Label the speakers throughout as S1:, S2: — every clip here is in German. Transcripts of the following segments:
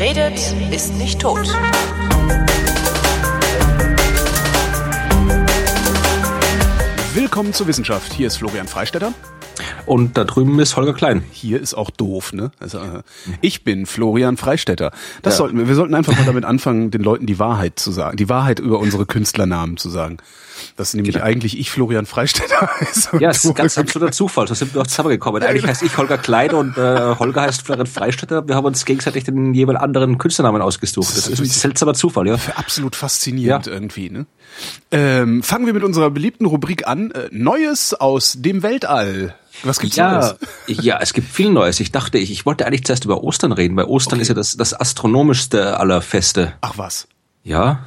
S1: Redet, ist nicht tot.
S2: Willkommen zur Wissenschaft. Hier ist Florian Freistetter.
S3: Und da drüben ist Holger Klein.
S2: Hier ist auch doof, ne? Also, äh, ich bin Florian Freistetter. Das ja. sollten wir. Wir sollten einfach mal damit anfangen, den Leuten die Wahrheit zu sagen, die Wahrheit über unsere Künstlernamen zu sagen. Das nämlich genau. eigentlich ich Florian Freistetter heiße.
S3: Ja, es ist ein ganz absoluter Zufall. So sind wir auch zusammengekommen. Eigentlich heißt ich Holger Klein und äh, Holger heißt Florian Freistetter. Wir haben uns gegenseitig den jeweils anderen Künstlernamen ausgesucht. Das, das ist ein seltsamer Zufall, ja.
S2: Absolut faszinierend ja. irgendwie, ne? Ähm, fangen wir mit unserer beliebten Rubrik an. Äh, Neues aus dem Weltall. Was gibt's
S3: ja,
S2: Neues?
S3: Ja, es gibt viel Neues. Ich dachte, ich, ich wollte eigentlich zuerst über Ostern reden, weil Ostern okay. ist ja das, das astronomischste aller Feste.
S2: Ach was.
S3: Ja.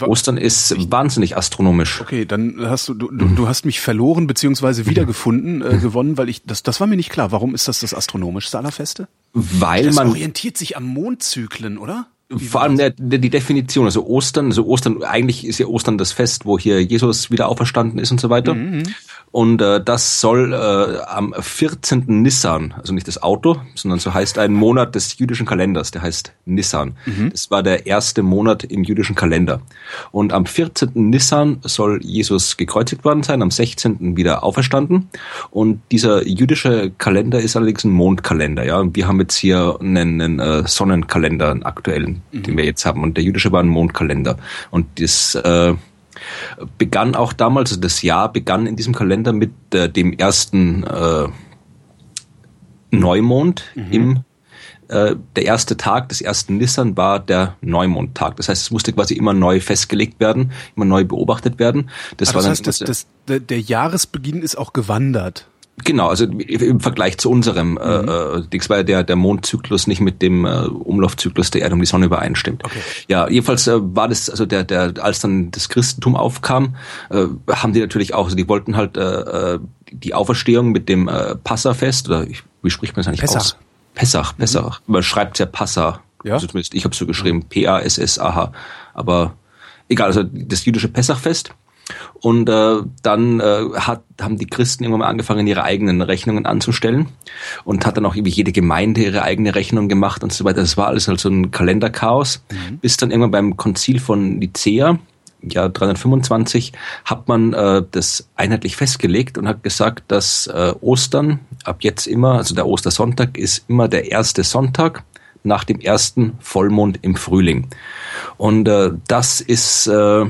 S3: Ostern ist wahnsinnig astronomisch.
S2: Okay, dann hast du, du, du hast mich verloren beziehungsweise wiedergefunden, äh, gewonnen, weil ich, das, das war mir nicht klar. Warum ist das das astronomischste aller Feste?
S3: Weil
S2: das
S3: man.
S2: orientiert sich am Mondzyklen, oder?
S3: Vor allem der, der, die Definition, also Ostern, also Ostern, eigentlich ist ja Ostern das Fest, wo hier Jesus wieder auferstanden ist und so weiter. Mhm. Und äh, das soll äh, am 14. Nissan, also nicht das Auto, sondern so heißt ein Monat des jüdischen Kalenders, der heißt Nissan. Mhm. Das war der erste Monat im jüdischen Kalender. Und am 14. Nissan soll Jesus gekreuzigt worden sein, am 16. wieder auferstanden. Und dieser jüdische Kalender ist allerdings ein Mondkalender. Ja, und wir haben jetzt hier einen, einen äh, Sonnenkalender, einen aktuellen, mhm. den wir jetzt haben. Und der jüdische war ein Mondkalender. Und das äh, begann auch damals, also das Jahr begann in diesem Kalender mit äh, dem ersten äh, Neumond mhm. im äh, der erste Tag des ersten Nissan war der Neumondtag. Das heißt, es musste quasi immer neu festgelegt werden, immer neu beobachtet werden.
S2: Das, ah, das heißt, das, das, der, der Jahresbeginn ist auch gewandert.
S3: Genau, also im Vergleich zu unserem äh, mhm. äh, Dings, weil der, der Mondzyklus nicht mit dem äh, Umlaufzyklus der Erde um die Sonne übereinstimmt. Okay. Ja, jedenfalls äh, war das, also der, der, als dann das Christentum aufkam, äh, haben die natürlich auch, also die wollten halt äh, äh die Auferstehung mit dem äh, Passafest, oder ich, wie spricht man das eigentlich
S2: Pessach. aus?
S3: Pessach, Pessach. Mhm. Man schreibt ja Passa. Ja? Also zumindest ich habe so geschrieben. P-A-S-S-A-H. Aber egal, also das jüdische Pessachfest und äh, dann äh, hat, haben die Christen irgendwann mal angefangen, ihre eigenen Rechnungen anzustellen und hat dann auch irgendwie jede Gemeinde ihre eigene Rechnung gemacht und so weiter. Das war alles halt so ein Kalenderchaos, mhm. bis dann irgendwann beim Konzil von Nicea, ja 325, hat man äh, das einheitlich festgelegt und hat gesagt, dass äh, Ostern ab jetzt immer, also der Ostersonntag ist immer der erste Sonntag nach dem ersten Vollmond im Frühling. Und äh, das ist äh,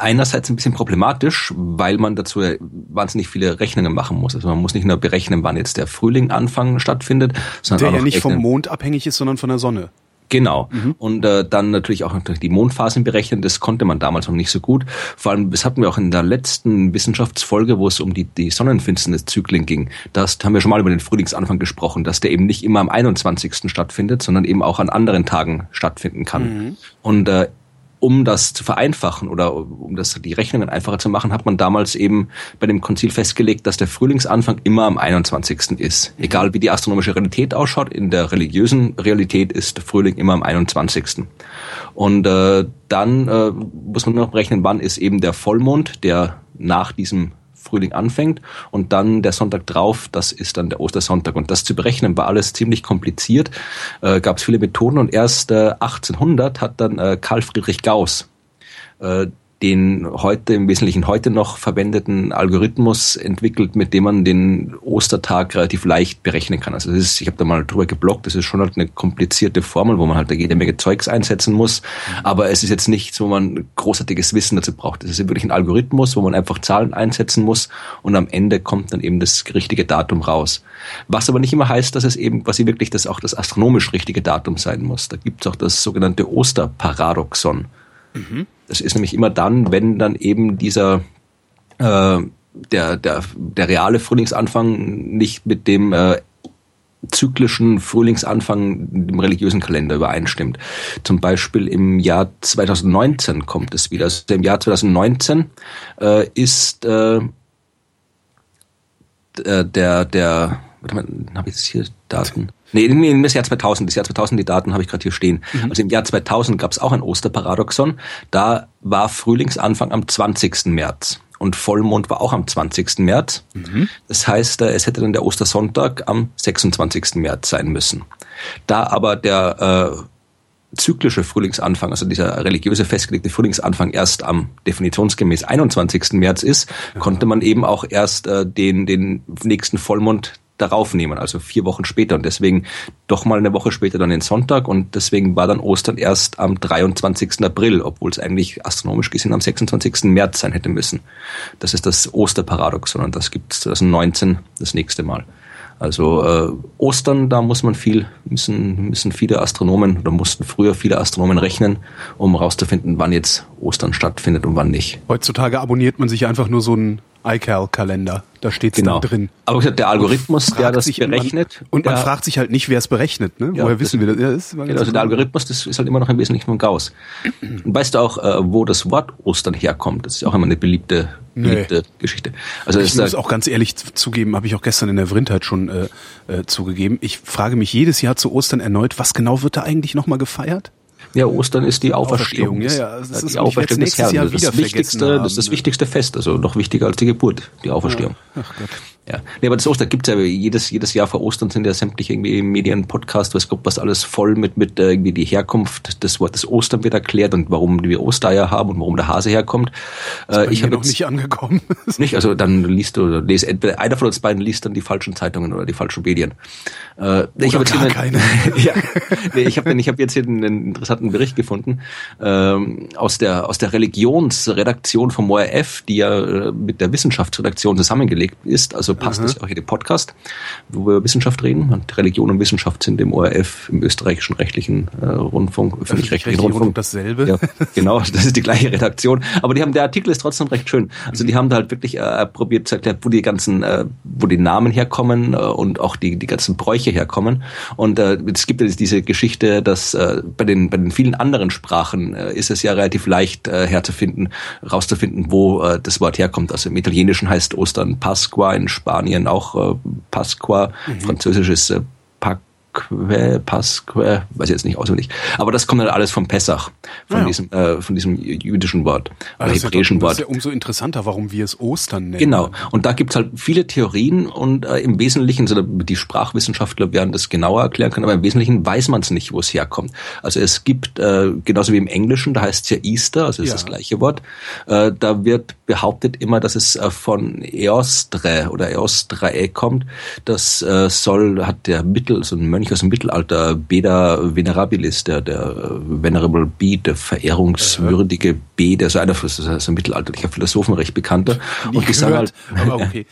S3: einerseits ein bisschen problematisch, weil man dazu wahnsinnig viele Rechnungen machen muss. Also man muss nicht nur berechnen, wann jetzt der Frühling anfangen stattfindet, sondern
S2: der ja nicht vom Mond abhängig ist, sondern von der Sonne.
S3: Genau. Mhm. Und äh, dann natürlich auch die Mondphasen berechnen. Das konnte man damals noch nicht so gut. Vor allem, das hatten wir auch in der letzten Wissenschaftsfolge, wo es um die, die Sonnenfinsterniszyklen ging. Das haben wir schon mal über den Frühlingsanfang gesprochen, dass der eben nicht immer am 21. stattfindet, sondern eben auch an anderen Tagen stattfinden kann. Mhm. Und äh, um das zu vereinfachen oder um das die Rechnungen einfacher zu machen, hat man damals eben bei dem Konzil festgelegt, dass der Frühlingsanfang immer am 21. ist. Egal wie die astronomische Realität ausschaut, in der religiösen Realität ist der Frühling immer am 21. Und äh, dann äh, muss man noch berechnen, wann ist eben der Vollmond, der nach diesem Frühling anfängt und dann der Sonntag drauf, das ist dann der Ostersonntag. Und das zu berechnen war alles ziemlich kompliziert, äh, gab es viele Methoden und erst äh, 1800 hat dann äh, Karl Friedrich Gauss äh, den heute im Wesentlichen heute noch verwendeten Algorithmus entwickelt, mit dem man den Ostertag relativ leicht berechnen kann. Also das ist, ich habe da mal drüber geblockt, das ist schon halt eine komplizierte Formel, wo man halt jede Menge Zeugs einsetzen muss, mhm. aber es ist jetzt nichts, wo man großartiges Wissen dazu braucht. Es ist wirklich ein Algorithmus, wo man einfach Zahlen einsetzen muss und am Ende kommt dann eben das richtige Datum raus. Was aber nicht immer heißt, dass es eben quasi wirklich das auch das astronomisch richtige Datum sein muss. Da gibt es auch das sogenannte Osterparadoxon. Mhm. Das ist nämlich immer dann, wenn dann eben dieser äh, der, der, der reale Frühlingsanfang nicht mit dem äh, zyklischen Frühlingsanfang im religiösen Kalender übereinstimmt. Zum Beispiel im Jahr 2019 kommt es wieder. Also im Jahr 2019 äh, ist äh, der, der, warte mal, habe ich jetzt hier Daten? Nee, nee, das Jahr 2000, das Jahr 2000, die Daten habe ich gerade hier stehen. Mhm. Also im Jahr 2000 gab es auch ein Osterparadoxon. Da war Frühlingsanfang am 20. März und Vollmond war auch am 20. März. Mhm. Das heißt, äh, es hätte dann der Ostersonntag am 26. März sein müssen. Da aber der äh, zyklische Frühlingsanfang, also dieser religiöse festgelegte Frühlingsanfang erst am definitionsgemäß 21. März ist, konnte man eben auch erst äh, den, den nächsten Vollmond darauf nehmen, also vier Wochen später. Und deswegen doch mal eine Woche später dann den Sonntag und deswegen war dann Ostern erst am 23. April, obwohl es eigentlich astronomisch gesehen am 26. März sein hätte müssen. Das ist das Osterparadoxon und das gibt es 2019 das nächste Mal. Also äh, Ostern, da muss man viel, müssen, müssen viele Astronomen oder mussten früher viele Astronomen rechnen, um herauszufinden, wann jetzt Ostern stattfindet und wann nicht.
S2: Heutzutage abonniert man sich einfach nur so einen iCal-Kalender. Da steht es genau. dann drin.
S3: Aber der Algorithmus, der das berechnet.
S2: Man, und man fragt sich halt nicht, wer es berechnet. Ne?
S3: Ja, Woher wissen wir das? Ja, das genau, also der Algorithmus, das ist halt immer noch ein Wesentlichen von Gauss. Und weißt du auch, äh, wo das Wort Ostern herkommt? Das ist auch immer eine beliebte, beliebte nee. Geschichte.
S2: Also ich muss auch ganz ehrlich zugeben, habe ich auch gestern in der Vrindheit schon äh, äh, zugegeben. Ich frage mich jedes Jahr zu Ostern erneut, was genau wird da eigentlich nochmal gefeiert?
S3: Ja, Ostern ist die Auferstehung.
S2: Auferstehung. Ja, ja, das
S3: ist die Auferstehung des Herrn.
S2: Das,
S3: das wichtigste, das ist das wichtigste Fest, also noch wichtiger als die Geburt, die Auferstehung. Ja. Ach Gott. Ja, nee, aber das Ostern gibt's ja jedes, jedes Jahr vor Ostern sind ja sämtliche irgendwie Medien, Podcasts, weiß Gott, was alles voll mit, mit äh, irgendwie die Herkunft des Wortes Ostern wird erklärt und warum wir Ostereier haben und warum der Hase herkommt.
S2: Äh, ich habe noch nicht angekommen.
S3: nicht, also dann liest du, lese entweder einer von uns beiden liest dann die falschen Zeitungen oder die falschen Medien.
S2: Äh, ich habe gar keine.
S3: ja, nee, ich habe ich hab jetzt hier einen, einen interessanten Bericht gefunden ähm, aus der aus der Religionsredaktion vom ORF, die ja äh, mit der Wissenschaftsredaktion zusammengelegt ist, also passt mhm. das auch hier den Podcast, wo wir über Wissenschaft reden. Und Religion und Wissenschaft sind im ORF, im österreichischen rechtlichen äh, Rundfunk,
S2: öffentlich-rechtlichen Rundfunk. dasselbe.
S3: Ja, genau, das ist die gleiche Redaktion. Aber die haben, der Artikel ist trotzdem recht schön. Also die haben da halt wirklich äh, probiert zu erklären, wo die ganzen, äh, wo die Namen herkommen äh, und auch die, die ganzen Bräuche herkommen. Und äh, es gibt ja diese Geschichte, dass äh, bei den, bei den vielen anderen Sprachen äh, ist es ja relativ leicht äh, herzufinden, rauszufinden, wo äh, das Wort herkommt. Also im Italienischen heißt Ostern Pasqua, in Spanien auch äh, Pasqua, mhm. Französisch ist äh, Pasque, Pasque, weiß ich jetzt nicht auswendig. Aber das kommt dann alles vom Pessach, von ja. diesem, äh, von diesem jüdischen Wort,
S2: oder hebräischen Wort. Das ist ja umso interessanter, warum wir es Ostern nennen.
S3: Genau. Und da gibt's halt viele Theorien und äh, im Wesentlichen, so die Sprachwissenschaftler werden das genauer erklären können, aber im Wesentlichen weiß man es nicht, wo es herkommt. Also es gibt, äh, genauso wie im Englischen, da heißt es ja Easter, also ist ja. das gleiche Wort, äh, da wird behauptet immer, dass es äh, von Eostre oder Eostrae kommt. Das äh, soll, hat der Mittel, so ein Mönch Mönch aus dem Mittelalter, Beda Venerabilis, der, der Venerable Bede, der verehrungswürdige Bede, also einer das ist ein mittelalterlicher Philosophen, recht bekannter.
S2: Nie und die sagen halt, okay.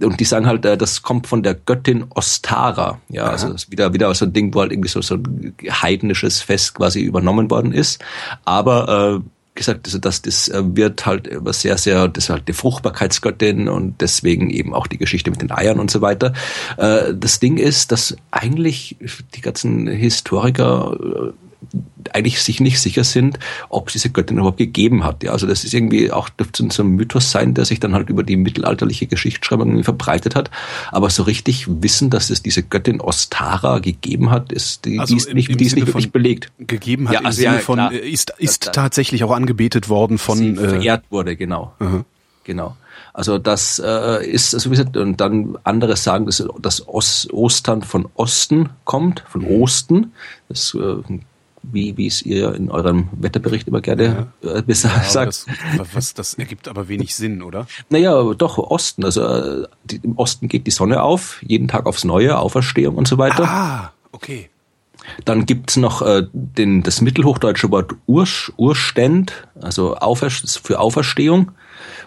S3: und die sagen halt, das kommt von der Göttin Ostara. Ja, Aha. also das ist wieder, wieder so ein Ding, wo halt irgendwie so, so ein heidnisches Fest quasi übernommen worden ist. Aber äh, gesagt, also dass das äh, wird halt immer sehr, sehr, das ist halt die Fruchtbarkeitsgöttin und deswegen eben auch die Geschichte mit den Eiern und so weiter. Äh, das Ding ist, dass eigentlich die ganzen Historiker äh, eigentlich sich nicht sicher sind, ob es diese Göttin überhaupt gegeben hat. Ja, also das ist irgendwie auch dürfte so ein Mythos sein, der sich dann halt über die mittelalterliche Geschichtsschreibung verbreitet hat. Aber so richtig wissen, dass es diese Göttin Ostara gegeben hat, ist die, also die ist nicht, im, die ist nicht wirklich belegt.
S2: Gegeben hat ja, also im Sinne ja, von äh, ist ist tatsächlich auch angebetet worden von
S3: Sie äh, verehrt wurde genau. -huh. Genau. Also das äh, ist, also wie gesagt, und dann andere sagen, dass das Ostern von Osten kommt, von mhm. Osten. Das äh, wie, wie es ihr in eurem Wetterbericht immer gerne ja. äh, ja, sagt.
S2: Das, was, das ergibt aber wenig Sinn, oder?
S3: Naja, doch, Osten. Also äh, die, im Osten geht die Sonne auf, jeden Tag aufs Neue, Auferstehung und so weiter.
S2: Ah, okay.
S3: Dann gibt's noch äh, den, das mittelhochdeutsche Wort Ursch, Urständ, also Aufer für Auferstehung.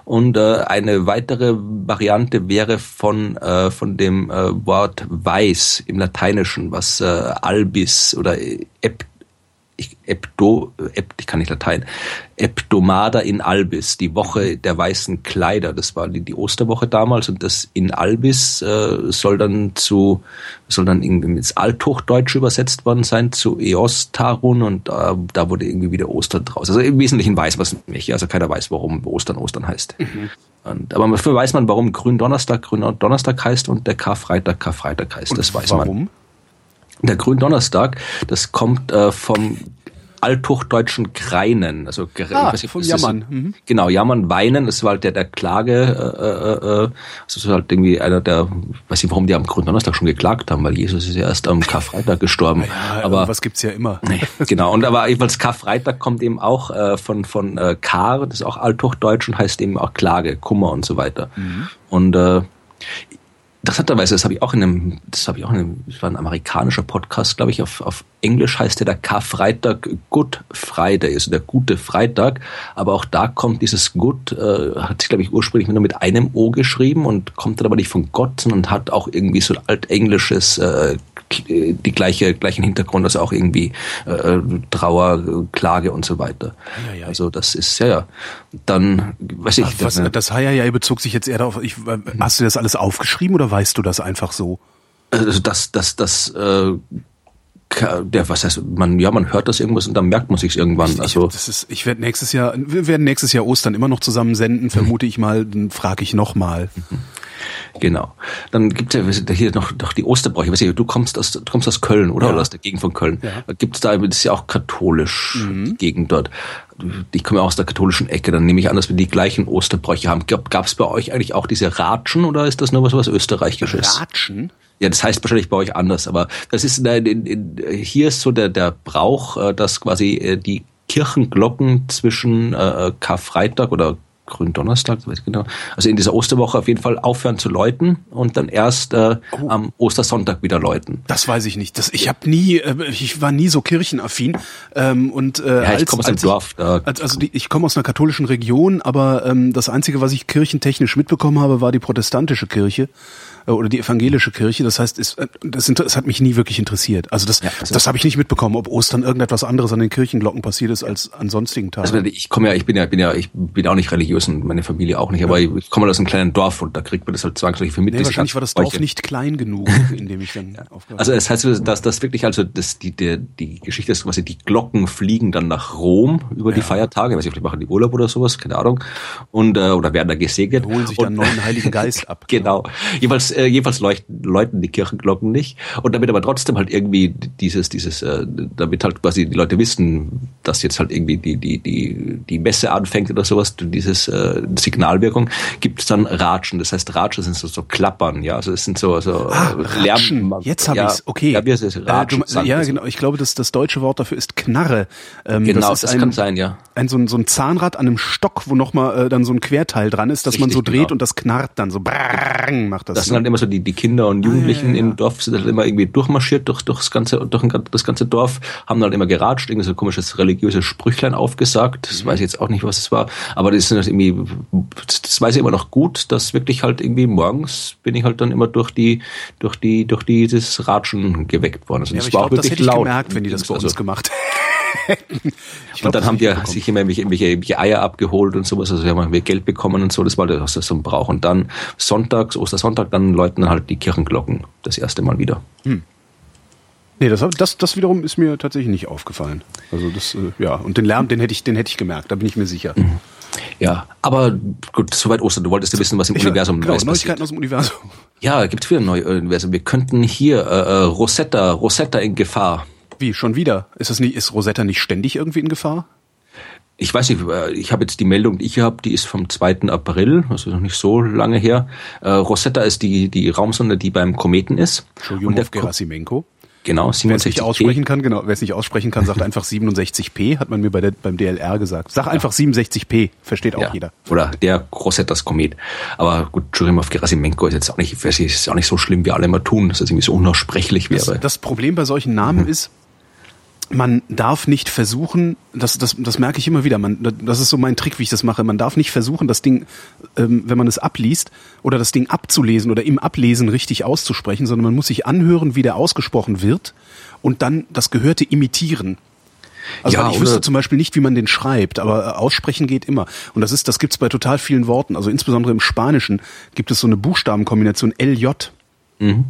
S3: Und äh, eine weitere Variante wäre von, äh, von dem äh, Wort weiß im Lateinischen, was äh, albis oder ep ich, Ep, ich kann nicht Latein, Epdomada in Albis, die Woche der weißen Kleider. Das war die, die Osterwoche damals und das in Albis äh, soll dann zu, soll dann irgendwie ins Althochdeutsche übersetzt worden sein zu Eostarun und äh, da wurde irgendwie wieder Ostern draus. Also im Wesentlichen weiß man es nicht, also keiner weiß, warum Ostern Ostern heißt. Mhm. Und, aber dafür weiß man, warum Gründonnerstag Gründonnerstag heißt und der Karfreitag Karfreitag heißt.
S2: Und
S3: das weiß
S2: warum?
S3: man. Warum? Der Gründonnerstag, das kommt äh, vom althochdeutschen Kreinen. Also
S2: ah, nicht, vom Jammern.
S3: Ist, mhm. Genau, Jammern, Weinen, das war halt der, der Klage, äh, äh, äh, also das ist halt irgendwie einer der, weiß nicht, warum die am Gründonnerstag schon geklagt haben, weil Jesus ist ja erst am Karfreitag gestorben.
S2: Ja, aber was gibt's ja immer.
S3: genau, und aber jedenfalls Karfreitag kommt eben auch äh, von, von äh, Kar, das ist auch althochdeutsch und heißt eben auch Klage, Kummer und so weiter. Mhm. Und äh, interessanterweise, das habe ich auch in einem, das habe ich auch in einem, das war ein amerikanischer Podcast, glaube ich, auf, auf Englisch heißt der der Karfreitag Good Friday, also der gute Freitag. Aber auch da kommt dieses Good, äh, hat sich, glaube ich, ursprünglich nur mit einem O geschrieben und kommt dann aber nicht von Gott, sondern hat auch irgendwie so ein altenglisches äh, die gleiche gleichen Hintergrund, also auch irgendwie äh, Trauer, Klage und so weiter. Ja, ja. Also das ist ja, ja. Dann weiß ich. Ach,
S2: was,
S3: dann,
S2: das ja bezog sich jetzt eher darauf. Ich, hast du das alles aufgeschrieben oder weißt du das einfach so?
S3: Also das, das, das äh, der, was heißt, man, ja, man hört das irgendwas und dann merkt man sich irgendwann. Also
S2: das ist, ich werde nächstes Jahr, wir werden nächstes Jahr Ostern immer noch zusammen senden, vermute ich mal, dann frage ich nochmal.
S3: Mhm. Genau. Dann gibt es ja hier noch, noch die Osterbräuche. Weiß ich, du kommst aus, du kommst aus Köln, oder? Ja. Oder aus der Gegend von Köln. Ja. Gibt es da, das ist ja auch katholisch, mhm. die Gegend dort. Ich komme ja aus der katholischen Ecke, dann nehme ich an, dass wir die gleichen Osterbräuche haben. Gab es bei euch eigentlich auch diese Ratschen oder ist das nur was, was Österreichisches?
S2: Ratschen?
S3: Ja, das heißt wahrscheinlich bei euch anders, aber das ist in, in, in, hier ist so der der Brauch, äh, dass quasi äh, die Kirchenglocken zwischen äh, Karfreitag oder Gründonnerstag, weiß ich genau. Also in dieser Osterwoche auf jeden Fall aufhören zu läuten und dann erst äh, oh. am Ostersonntag wieder läuten.
S2: Das weiß ich nicht. Das, ich habe nie, äh, ich war nie so kirchenaffin ähm, und äh,
S3: ja, ich komme aus einem Dorf.
S2: Da. Als, also die, ich komme aus einer katholischen Region, aber ähm, das einzige, was ich kirchentechnisch mitbekommen habe, war die protestantische Kirche. Äh, oder die evangelische Kirche. Das heißt, es, äh, das, das hat mich nie wirklich interessiert. Also das, ja, das, das habe ich nicht mitbekommen, ob Ostern irgendetwas anderes an den Kirchenglocken passiert ist als an sonstigen Tagen.
S3: Also ich komme ja, ich bin ja, bin ja, ich bin auch nicht religiös und meine Familie auch nicht, aber ja. ich komme aus einem kleinen Dorf und da kriegt man das halt zwangsläufig für mit.
S2: Nee, wahrscheinlich war das Dorf Bräuche. nicht klein genug, in dem ich dann ja.
S3: Also das heißt, dass das wirklich also das die der die Geschichte ist quasi die Glocken fliegen dann nach Rom über die Feiertage, weiß ich vielleicht machen die Urlaub oder sowas, keine Ahnung und äh, oder werden da gesegnet.
S2: holen sich dann neuen Heiligen Geist ab.
S3: genau. Jedenfalls äh, jedenfalls leuchten läuten die Kirchenglocken nicht. Und damit aber trotzdem halt irgendwie dieses, dieses, äh, damit halt quasi die Leute wissen, dass jetzt halt irgendwie die, die, die, die Messe anfängt oder sowas, dieses äh, Signalwirkung, gibt es dann Ratschen. Das heißt, Ratschen sind so, so Klappern, ja. Also es sind so, so
S2: ah, Lärm. Jetzt habe ja, ich's, okay. Ja, wir, Ratschen, äh, du, ja genau. Ich glaube, dass das deutsche Wort dafür ist Knarre.
S3: Ähm, genau, das, das ein, kann sein, ja.
S2: Ein, so, ein, so ein Zahnrad an einem Stock, wo nochmal äh, dann so ein Querteil dran ist, dass Richtig, man so dreht genau. und das knarrt dann so. Brrrr, macht das.
S3: Das ne? Sind immer so die, die Kinder und Jugendlichen ah, ja, ja, im Dorf sind halt immer irgendwie durchmarschiert durch, durch, das ganze, durch das ganze Dorf, haben halt immer geratscht, irgendwie so ein komisches religiöses Sprüchlein aufgesagt. Das weiß ich jetzt auch nicht, was es war. Aber das ist irgendwie, das weiß ich immer noch gut, dass wirklich halt irgendwie morgens bin ich halt dann immer durch die, durch die, durch dieses Ratschen geweckt worden.
S2: Also ja, das war glaub, auch wirklich das hätte laut. Ich gemerkt, wenn die das bei uns also, gemacht
S3: hätten. Und dann haben die sich immer irgendwelche, irgendwelche, Eier abgeholt und sowas, also wir haben wir Geld bekommen und so, das war das so ein Brauch. Und dann sonntags, Ostersonntag, dann läuten halt die Kirchenglocken das erste Mal wieder. Hm.
S2: Nee, das, das, das wiederum ist mir tatsächlich nicht aufgefallen. Also das, äh, ja, und den Lärm, den hätte ich, den hätte ich gemerkt, da bin ich mir sicher. Mhm.
S3: Ja, aber gut, soweit Ostern. Du wolltest ja wissen, was im ich Universum
S2: genau, Neues Neuigkeiten aus dem Universum.
S3: Ja, gibt viele neue Universum. Wir könnten hier äh, äh, Rosetta, Rosetta in Gefahr.
S2: Wie, schon wieder? Ist das nicht, ist Rosetta nicht ständig irgendwie in Gefahr?
S3: Ich weiß nicht, äh, ich habe jetzt die Meldung, die ich habe, die ist vom 2. April, also noch nicht so lange her. Äh, Rosetta ist die, die Raumsonde, die beim Kometen ist.
S2: Entschuldigung, und der Gerasimenko.
S3: Genau,
S2: 67p. Wer es nicht aussprechen kann, genau, wer es nicht aussprechen kann, sagt einfach 67p, hat man mir bei der, beim DLR gesagt. Sag einfach ja. 67p, versteht auch ja. jeder.
S3: Oder der Rosettas Komet. Aber gut, Churimov Gerasimenko ist jetzt auch nicht, ist auch nicht so schlimm, wie alle immer tun, dass es irgendwie so unaussprechlich wäre.
S2: Das, das Problem bei solchen Namen mhm. ist, man darf nicht versuchen, das, das, das merke ich immer wieder, man, das ist so mein Trick, wie ich das mache, man darf nicht versuchen, das Ding, ähm, wenn man es abliest, oder das Ding abzulesen oder im Ablesen richtig auszusprechen, sondern man muss sich anhören, wie der ausgesprochen wird und dann das Gehörte imitieren. Also ja, ich wüsste zum Beispiel nicht, wie man den schreibt, aber äh, aussprechen geht immer. Und das ist, das gibt's bei total vielen Worten. Also insbesondere im Spanischen gibt es so eine Buchstabenkombination LJ mhm.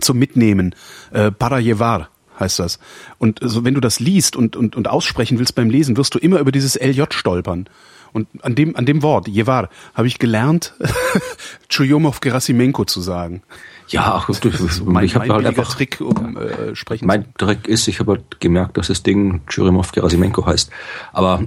S2: zum Mitnehmen, äh, para llevar heißt das. Und so, wenn du das liest und, und, und aussprechen willst beim Lesen, wirst du immer über dieses LJ stolpern. Und an dem, an dem Wort, Jevar, habe ich gelernt, Chuyomov Gerasimenko zu sagen.
S3: Ja, ach, du,
S2: mein,
S3: ich habe halt einfach
S2: Trick, um äh, sprechen
S3: Mein Trick ist, ich habe halt gemerkt, dass das Ding Churimov Gerasimenko heißt. Aber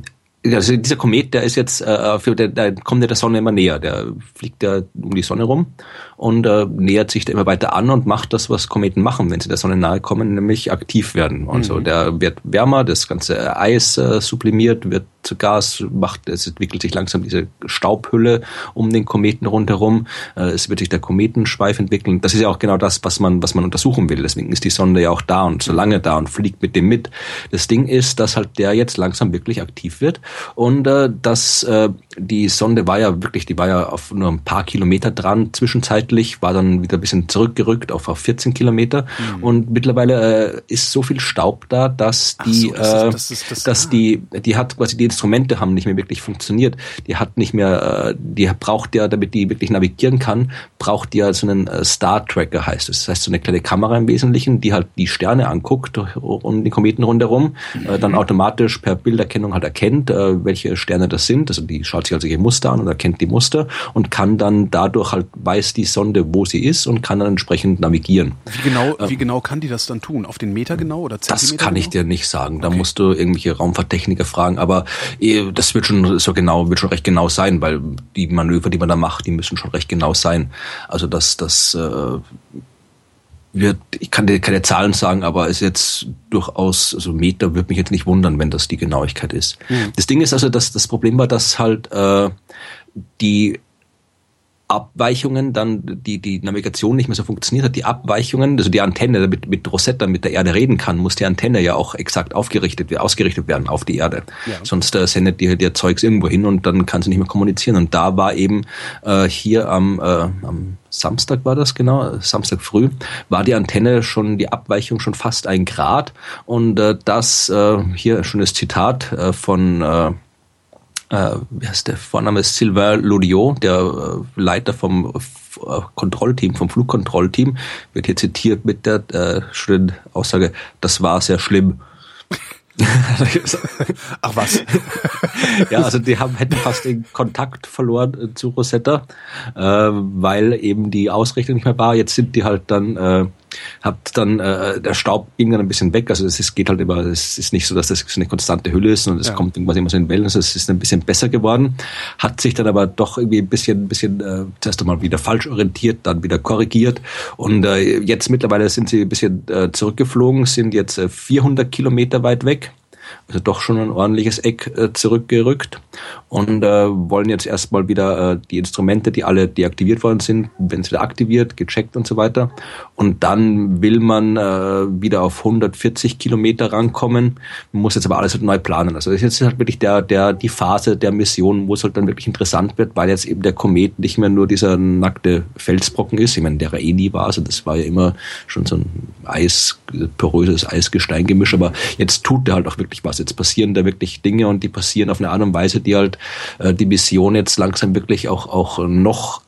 S3: also dieser Komet, der ist jetzt, äh, für, der, der kommt ja der Sonne immer näher. Der fliegt ja um die Sonne rum und äh, nähert sich da immer weiter an und macht das, was Kometen machen, wenn sie der Sonne nahe kommen, nämlich aktiv werden. Also mhm. der wird wärmer, das ganze Eis äh, sublimiert, wird zu Gas, macht, es entwickelt sich langsam diese Staubhülle um den Kometen rundherum. Äh, es wird sich der Kometenschweif entwickeln. Das ist ja auch genau das, was man, was man untersuchen will. Deswegen ist die Sonde ja auch da und so lange da und fliegt mit dem mit. Das Ding ist, dass halt der jetzt langsam wirklich aktiv wird und äh, dass äh, die Sonde war ja wirklich, die war ja auf nur ein paar Kilometer dran zwischenzeitlich, war dann wieder ein bisschen zurückgerückt auf, auf 14 Kilometer mhm. und mittlerweile äh, ist so viel Staub da, dass die, so, das äh, ist, das ist, das, dass die, die hat quasi die Instrumente haben nicht mehr wirklich funktioniert. Die hat nicht mehr, äh, die braucht ja, damit die wirklich navigieren kann, braucht die ja so einen äh, Star Tracker heißt es. Das heißt so eine kleine Kamera im Wesentlichen, die halt die Sterne anguckt und die Kometen rundherum, mhm. äh, dann automatisch per Bilderkennung halt erkennt, äh, welche Sterne das sind. Also die schaut sich also solche Muster an und erkennt die Muster und kann dann dadurch halt weiß die Sonde, wo sie ist und kann dann entsprechend navigieren.
S2: Wie genau, ähm, wie genau kann die das dann tun? Auf den Meter genau oder
S3: Zentimeter Das kann genau? ich dir nicht sagen. Da okay. musst du irgendwelche Raumfahrttechniker fragen, aber eh, das wird schon so genau, wird schon recht genau sein, weil die Manöver, die man da macht, die müssen schon recht genau sein. Also das, das äh, wird, ich kann dir keine Zahlen sagen, aber es ist jetzt durchaus, also Meter würde mich jetzt nicht wundern, wenn das die Genauigkeit ist. Mhm. Das Ding ist also, dass das Problem war, dass halt äh, die Abweichungen dann die die Navigation nicht mehr so funktioniert hat, die Abweichungen, also die Antenne, damit mit Rosetta mit der Erde reden kann, muss die Antenne ja auch exakt aufgerichtet ausgerichtet werden auf die Erde. Ja. Sonst äh, sendet die der Zeugs irgendwo hin und dann kann sie nicht mehr kommunizieren. Und da war eben äh, hier am, äh, am Samstag war das genau, Samstag früh, war die Antenne schon, die Abweichung schon fast ein Grad. Und äh, das, äh, hier ein schönes Zitat äh, von äh, äh, wie heißt der Vorname ist Sylvain Lodiot, der äh, Leiter vom äh, Kontrollteam, vom Flugkontrollteam, wird hier zitiert mit der äh, schönen Aussage, das war sehr schlimm.
S2: Ach was.
S3: ja, also die haben, hätten fast den Kontakt verloren äh, zu Rosetta, äh, weil eben die Ausrichtung nicht mehr war. Jetzt sind die halt dann hat dann äh, der Staub ging dann ein bisschen weg. Also es ist, geht halt immer, es ist nicht so, dass das so eine konstante Hülle ist und es ja. kommt irgendwas immer so in Wellen. Also es ist ein bisschen besser geworden, hat sich dann aber doch irgendwie ein bisschen, ein bisschen äh, zuerst einmal wieder falsch orientiert, dann wieder korrigiert und äh, jetzt mittlerweile sind sie ein bisschen äh, zurückgeflogen, sind jetzt äh, 400 Kilometer weit weg also doch schon ein ordentliches Eck äh, zurückgerückt und äh, wollen jetzt erstmal wieder äh, die Instrumente, die alle deaktiviert worden sind, wenn es wieder aktiviert, gecheckt und so weiter. Und dann will man äh, wieder auf 140 Kilometer rankommen, muss jetzt aber alles halt neu planen. Also das ist jetzt halt wirklich der, der, die Phase der Mission, wo es halt dann wirklich interessant wird, weil jetzt eben der Komet nicht mehr nur dieser nackte Felsbrocken ist, ich meine, der er eh nie war, also das war ja immer schon so ein Eis, poröses Eisgesteingemisch, aber jetzt tut der halt auch wirklich was. Jetzt passieren da wirklich Dinge und die passieren auf eine Art und Weise, die halt äh, die Mission jetzt langsam wirklich auch, auch noch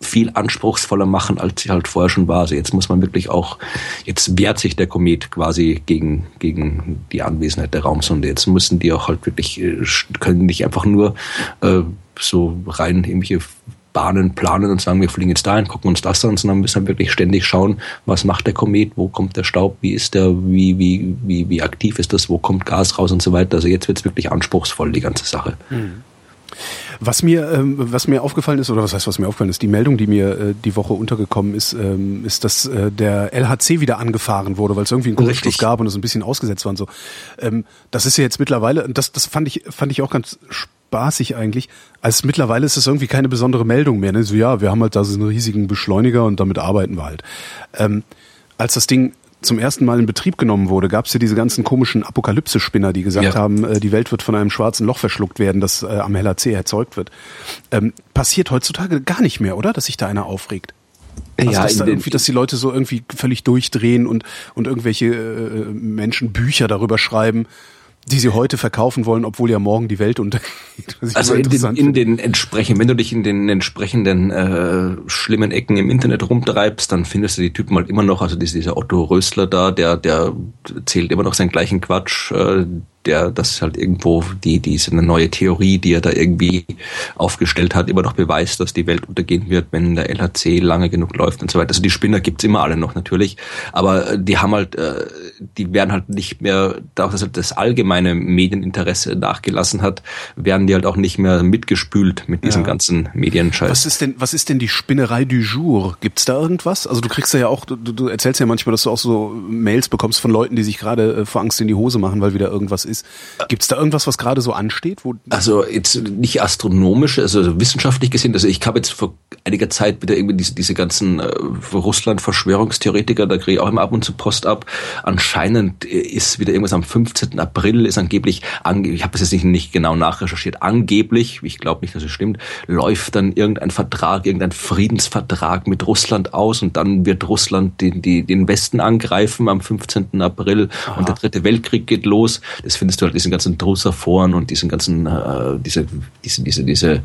S3: viel anspruchsvoller machen, als sie halt vorher schon war. Also jetzt muss man wirklich auch, jetzt wehrt sich der Komet quasi gegen, gegen die Anwesenheit der Raumsonde. Jetzt müssen die auch halt wirklich, äh, können nicht einfach nur äh, so rein irgendwelche Bahnen planen und sagen, wir fliegen jetzt dahin, gucken uns das an, sondern müssen wirklich ständig schauen, was macht der Komet, wo kommt der Staub, wie ist der, wie, wie, wie, wie aktiv ist das, wo kommt Gas raus und so weiter. Also jetzt wird es wirklich anspruchsvoll, die ganze Sache. Mhm.
S2: Was mir, ähm, was mir aufgefallen ist, oder was heißt, was mir aufgefallen ist, die Meldung, die mir äh, die Woche untergekommen ist, ähm, ist, dass äh, der LHC wieder angefahren wurde, weil es irgendwie einen Kurzschluss gab und es ein bisschen ausgesetzt war und so. Ähm, das ist ja jetzt mittlerweile, das, das fand ich, fand ich auch ganz spannend spaßig eigentlich. Als mittlerweile ist es irgendwie keine besondere Meldung mehr. Ne? So, ja, wir haben halt da so einen riesigen Beschleuniger und damit arbeiten wir halt. Ähm, als das Ding zum ersten Mal in Betrieb genommen wurde, gab es ja diese ganzen komischen Apokalypse-Spinner, die gesagt ja. haben, äh, die Welt wird von einem schwarzen Loch verschluckt werden, das äh, am LHC erzeugt wird. Ähm, passiert heutzutage gar nicht mehr, oder? Dass sich da einer aufregt. Also ja, dass, da irgendwie, dass die Leute so irgendwie völlig durchdrehen und, und irgendwelche äh, Menschen Bücher darüber schreiben, die sie heute verkaufen wollen, obwohl ja morgen die Welt untergeht.
S3: Also in den, in den entsprechenden, wenn du dich in den entsprechenden äh, schlimmen Ecken im Internet rumtreibst, dann findest du die Typen halt immer noch, also dieser Otto Rösler da, der, der zählt immer noch seinen gleichen Quatsch, äh, der das halt irgendwo die diese neue Theorie, die er da irgendwie aufgestellt hat, immer noch beweist, dass die Welt untergehen wird, wenn der LHC lange genug läuft und so weiter. Also die Spinner gibt's immer alle noch natürlich, aber äh, die haben halt, äh, die werden halt nicht mehr, dadurch, dass halt das allgemeine Medieninteresse nachgelassen hat, werden die halt auch nicht mehr mitgespült mit diesem ja. ganzen Medienscheiß.
S2: Was ist denn, was ist denn die Spinnerei du jour? Gibt's da irgendwas? Also du kriegst ja auch, du, du erzählst ja manchmal, dass du auch so Mails bekommst von Leuten, die sich gerade äh, vor Angst in die Hose machen, weil wieder irgendwas ist. Gibt's da irgendwas, was gerade so ansteht? Wo
S3: also jetzt nicht astronomisch, also wissenschaftlich gesehen. Also ich habe jetzt vor einiger Zeit wieder irgendwie diese, diese ganzen äh, Russland-Verschwörungstheoretiker, da kriege ich auch immer ab und zu Post ab. Anscheinend ist wieder irgendwas am 15. April, ist angeblich, ange ich habe das jetzt nicht, nicht genau nachrecherchiert, angeblich, ich glaube nicht, dass es stimmt, läuft dann irgendein Vertrag, irgendein Friedensvertrag mit Russland aus und dann wird Russland den, die, den Westen angreifen am 15. April Aha. und der dritte Weltkrieg geht los. Das findest du halt diesen ganzen Drusserforen und diesen ganzen, äh, diese, diese, diese, diese,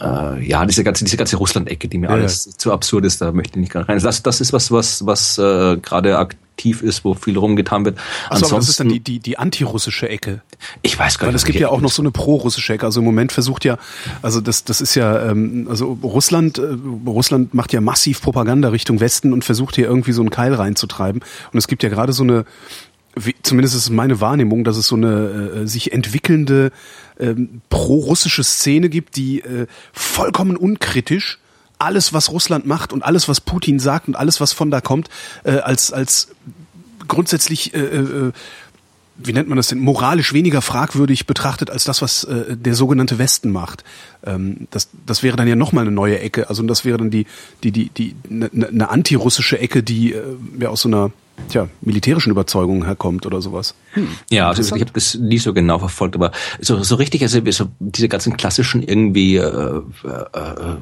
S3: äh, ja, diese ganze, diese ganze Russland-Ecke, die mir ja, alles zu absurd ist, da möchte ich nicht rein. Das, das ist was, was, was äh, gerade aktiv ist, wo viel rumgetan wird.
S2: Achso, aber das ist dann die, die, die antirussische Ecke.
S3: Ich weiß gar nicht.
S2: Weil es gibt ja auch noch so eine pro-russische Ecke. Also im Moment versucht ja, also das, das ist ja, ähm, also Russland, äh, Russland macht ja massiv Propaganda Richtung Westen und versucht hier irgendwie so einen Keil reinzutreiben. Und es gibt ja gerade so eine, wie, zumindest ist meine Wahrnehmung, dass es so eine äh, sich entwickelnde ähm, pro-russische Szene gibt, die äh, vollkommen unkritisch alles, was Russland macht und alles, was Putin sagt und alles, was von da kommt, äh, als als grundsätzlich äh, äh, wie nennt man das denn, moralisch weniger fragwürdig betrachtet als das, was äh, der sogenannte Westen macht. Ähm, das, das wäre dann ja nochmal eine neue Ecke. Also das wäre dann die, die, die, die, eine ne, ne antirussische Ecke, die äh, ja aus so einer tja, militärischen Überzeugungen herkommt oder sowas.
S3: Hm, ja, also ich habe das nie so genau verfolgt, aber so, so richtig, also so diese ganzen klassischen irgendwie äh, äh,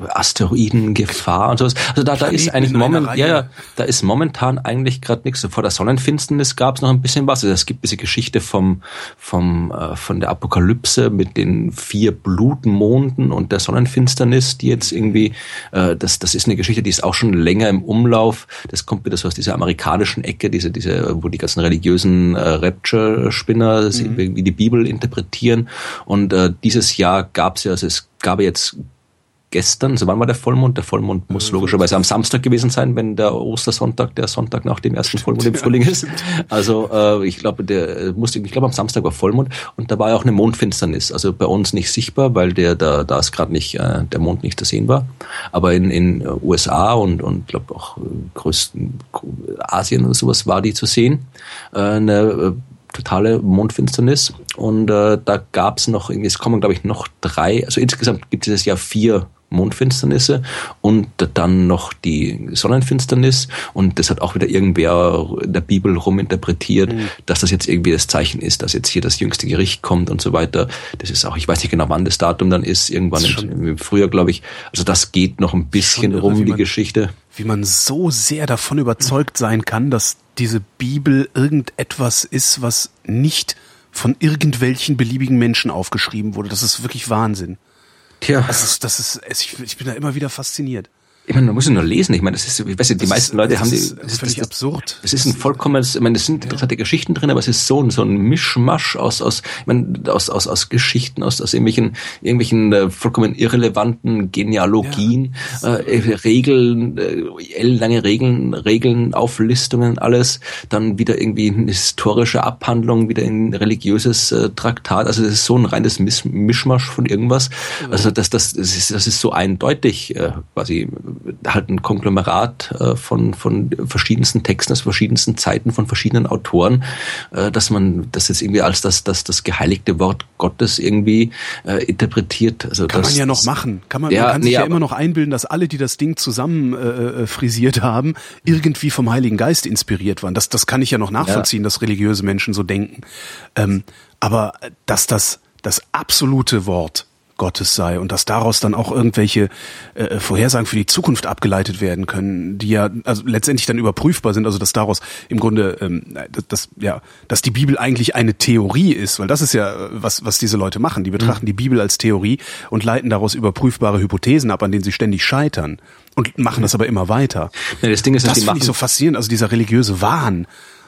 S3: Asteroidengefahr und sowas. Also da, da ist eigentlich momentan, ja, ja, da ist momentan eigentlich gerade nichts. Vor der Sonnenfinsternis gab es noch ein bisschen was. Also es gibt diese Geschichte vom vom äh, von der Apokalypse mit den vier Blutmonden und der Sonnenfinsternis, die jetzt irgendwie, äh, das das ist eine Geschichte, die ist auch schon länger im Umlauf. Das kommt wieder so aus dieser amerikanischen Ecke Ecke, diese, diese, wo die ganzen religiösen äh, Rapture-Spinner mhm. wie die Bibel interpretieren. Und äh, dieses Jahr gab es ja, also es gab jetzt gestern, so wann war der Vollmond? Der Vollmond muss logischerweise am Samstag gewesen sein, wenn der Ostersonntag der Sonntag nach dem ersten Vollmond im Frühling ist. Also äh, ich glaube, der äh, musste, ich glaube am Samstag war Vollmond und da war ja auch eine Mondfinsternis. Also bei uns nicht sichtbar, weil der da da ist gerade nicht äh, der Mond nicht zu sehen war. Aber in in USA und und glaube auch äh, größten Asien oder sowas war die zu sehen. Äh, eine äh, totale Mondfinsternis und äh, da gab es noch, es kommen glaube ich noch drei, also insgesamt gibt es dieses Jahr vier Mondfinsternisse und dann noch die Sonnenfinsternis und das hat auch wieder irgendwer in der Bibel ruminterpretiert, mhm. dass das jetzt irgendwie das Zeichen ist, dass jetzt hier das jüngste Gericht kommt und so weiter. Das ist auch, ich weiß nicht genau, wann das Datum dann ist, irgendwann im, im Frühjahr, glaube ich. Also das geht noch ein bisschen irre, rum, die man, Geschichte.
S2: Wie man so sehr davon überzeugt sein kann, dass diese Bibel irgendetwas ist, was nicht von irgendwelchen beliebigen Menschen aufgeschrieben wurde. Das ist wirklich Wahnsinn. Tja. Das ist, das ist, ich, ich bin da immer wieder fasziniert.
S3: Ich meine, man muss ja nur lesen. Ich meine, das ist, ich weiß nicht, die das meisten ist, Leute haben die,
S2: das ist völlig das, absurd.
S3: Es ist ein vollkommenes, ich meine, es sind interessante ja. Geschichten drin, aber es ist so ein, so ein Mischmasch aus, aus, ich meine, aus, aus, aus Geschichten, aus, aus irgendwelchen, irgendwelchen äh, vollkommen irrelevanten Genealogien, ja. äh, Regeln, äh, ellenlange Regeln, Regeln, Auflistungen, alles. Dann wieder irgendwie eine historische Abhandlung, wieder ein religiöses äh, Traktat. Also das ist so ein reines Misch Mischmasch von irgendwas. Also das, das, das ist, das ist so eindeutig, äh, quasi halt ein Konglomerat äh, von, von verschiedensten Texten aus verschiedensten Zeiten von verschiedenen Autoren, äh, dass man das jetzt irgendwie als das, das, das geheiligte Wort Gottes irgendwie äh, interpretiert.
S2: Also kann
S3: das,
S2: man ja noch machen. Kann man, ja, man kann sich nee, ja immer noch einbilden, dass alle, die das Ding zusammen äh, äh, frisiert haben, irgendwie vom Heiligen Geist inspiriert waren. Das, das kann ich ja noch nachvollziehen, ja. dass religiöse Menschen so denken. Ähm, aber dass das das absolute Wort Gottes sei und dass daraus dann auch irgendwelche äh, Vorhersagen für die Zukunft abgeleitet werden können, die ja also letztendlich dann überprüfbar sind, also dass daraus im Grunde ähm, das, das ja, dass die Bibel eigentlich eine Theorie ist, weil das ist ja was was diese Leute machen, die betrachten mhm. die Bibel als Theorie und leiten daraus überprüfvare Hypothesen ab, an denen sie ständig scheitern und machen das aber immer weiter.
S3: Ja, das Ding ist,
S2: das finde ich so faszinierend, also dieser religiöse Wahn,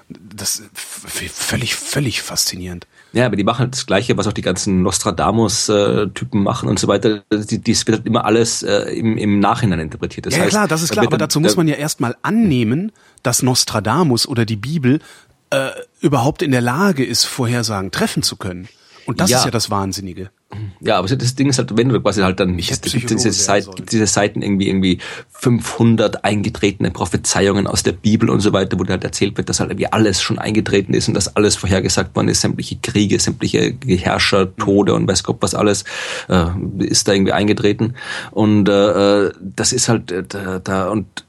S2: das völlig völlig faszinierend.
S3: Ja, aber die machen halt das Gleiche, was auch die ganzen Nostradamus-Typen machen und so weiter. Die, dies wird halt immer alles äh, im, im Nachhinein interpretiert.
S2: Das ja, heißt, klar, das ist klar, aber dazu muss man ja erstmal annehmen, dass Nostradamus oder die Bibel äh, überhaupt in der Lage ist, Vorhersagen treffen zu können. Und das ja. ist ja das Wahnsinnige.
S3: Ja, aber das Ding ist halt, wenn du quasi halt dann,
S2: ich
S3: gibt diese, Seite, gibt diese Seiten irgendwie, irgendwie 500 eingetretene Prophezeiungen aus der Bibel und so weiter, wo halt erzählt wird, dass halt irgendwie alles schon eingetreten ist und dass alles vorhergesagt worden ist, sämtliche Kriege, sämtliche Herrscher, Tode und weiß Gott was alles, äh, ist da irgendwie eingetreten. Und äh, äh das ist halt äh, da, da und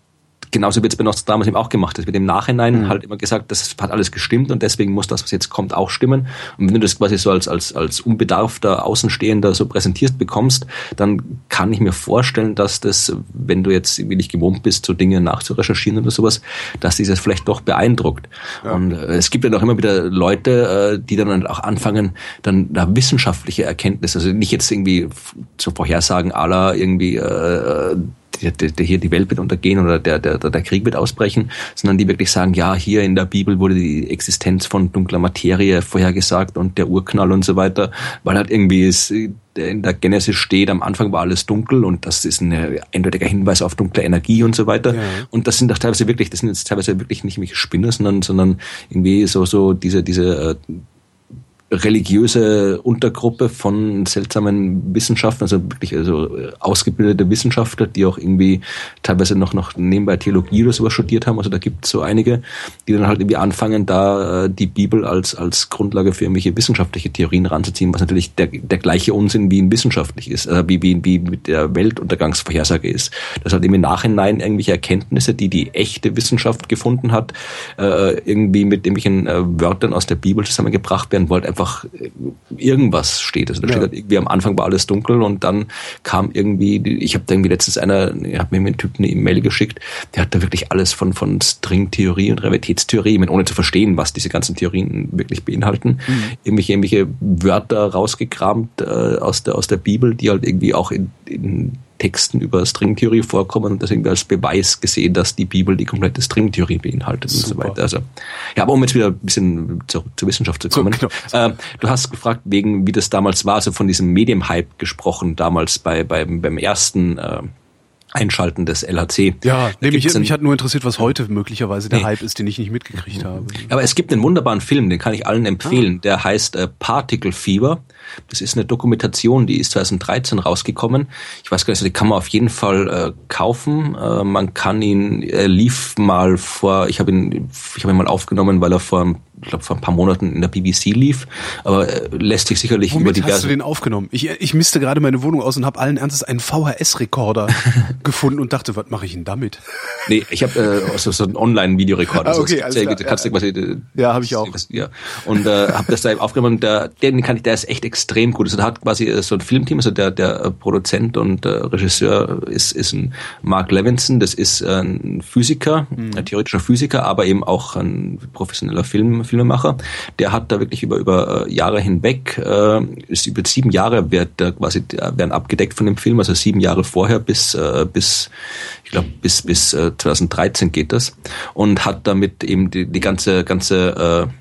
S3: genauso wird es bei Nostradamus eben auch gemacht. Es wird im Nachhinein mhm. halt immer gesagt, das hat alles gestimmt und deswegen muss das, was jetzt kommt, auch stimmen. Und wenn du das quasi so als, als, als unbedarfter Außenstehender so präsentierst bekommst, dann kann ich mir vorstellen, dass das, wenn du jetzt irgendwie nicht gewohnt bist, so Dinge nachzurecherchieren oder sowas, dass dieses vielleicht doch beeindruckt. Ja. Und äh, es gibt dann auch immer wieder Leute, äh, die dann auch anfangen, dann da wissenschaftliche Erkenntnisse, also nicht jetzt irgendwie zu vorhersagen aller irgendwie äh, der, der hier die Welt wird untergehen oder der, der, der Krieg wird ausbrechen, sondern die wirklich sagen, ja, hier in der Bibel wurde die Existenz von dunkler Materie vorhergesagt und der Urknall und so weiter, weil halt irgendwie es in der Genesis steht, am Anfang war alles dunkel und das ist ein eindeutiger Hinweis auf dunkle Energie und so weiter. Ja. Und das sind doch teilweise wirklich, das sind jetzt teilweise wirklich nicht mich Spinner, sondern, sondern irgendwie so, so diese, diese äh, religiöse Untergruppe von seltsamen Wissenschaftlern, also wirklich also ausgebildete Wissenschaftler, die auch irgendwie teilweise noch, noch nebenbei Theologie oder sowas studiert haben. Also da gibt es so einige, die dann halt irgendwie anfangen, da äh, die Bibel als, als Grundlage für irgendwelche wissenschaftliche Theorien ranzuziehen, was natürlich der, der gleiche Unsinn wie in wissenschaftlich ist, äh, wie, wie, wie mit der Weltuntergangsvorhersage ist. Das halt im Nachhinein irgendwelche Erkenntnisse, die die echte Wissenschaft gefunden hat, äh, irgendwie mit irgendwelchen äh, Wörtern aus der Bibel zusammengebracht werden, wollte einfach irgendwas steht. Also da ja. steht halt irgendwie am Anfang war alles dunkel und dann kam irgendwie, ich habe da irgendwie letztens einer, ich habe mir einen Typ eine E-Mail geschickt, der hat da wirklich alles von von Stringtheorie und Realitätstheorie, ohne zu verstehen, was diese ganzen Theorien wirklich beinhalten, mhm. irgendwelche, irgendwelche Wörter rausgekramt äh, aus der aus der Bibel, die halt irgendwie auch in, in Texten über Stringtheorie vorkommen und das irgendwie als Beweis gesehen, dass die Bibel die komplette Stringtheorie beinhaltet Super. und so weiter. Also, ja, aber um jetzt wieder ein bisschen zur, zur Wissenschaft zu kommen. So, genau. äh, du hast gefragt, wegen wie das damals war, also von diesem Medium-Hype gesprochen, damals bei, beim, beim ersten äh, Einschalten des LHC.
S2: Ja, nämlich mich hat nur interessiert, was heute möglicherweise der nee. Hype ist, den ich nicht mitgekriegt habe.
S3: Aber es gibt einen wunderbaren Film, den kann ich allen empfehlen. Ah. Der heißt äh, Particle Fever. Das ist eine Dokumentation, die ist 2013 rausgekommen. Ich weiß gar nicht, also die kann man auf jeden Fall äh, kaufen. Äh, man kann ihn, er lief mal vor, ich habe ihn, ich habe ihn mal aufgenommen, weil er vor ich glaube, vor ein paar Monaten in der BBC lief, aber äh, lässt sich sicherlich
S2: Womit
S3: über diverse...
S2: hast du den aufgenommen? Ich, ich misste gerade meine Wohnung aus und habe allen Ernstes einen VHS-Rekorder gefunden und dachte, was mache ich denn damit?
S3: Nee, ich habe äh, also so einen Online-Videorekorder.
S2: Ah, okay, also alles. Kannst
S3: ja,
S2: quasi, äh, ja habe ich auch.
S3: Was, ja. Und äh, habe das da aufgenommen und der, den kann ich, der ist echt extrem gut. Also der hat quasi äh, so ein Filmteam, also der, der äh, Produzent und äh, Regisseur ist, ist ein Mark Levinson, das ist äh, ein Physiker, mhm. ein theoretischer Physiker, aber eben auch ein professioneller Film Filmemacher, der hat da wirklich über über äh, Jahre hinweg, äh, ist über sieben Jahre wird da quasi werden abgedeckt von dem Film, also sieben Jahre vorher bis äh, bis ich glaube bis bis äh, 2013 geht das und hat damit eben die, die ganze ganze äh,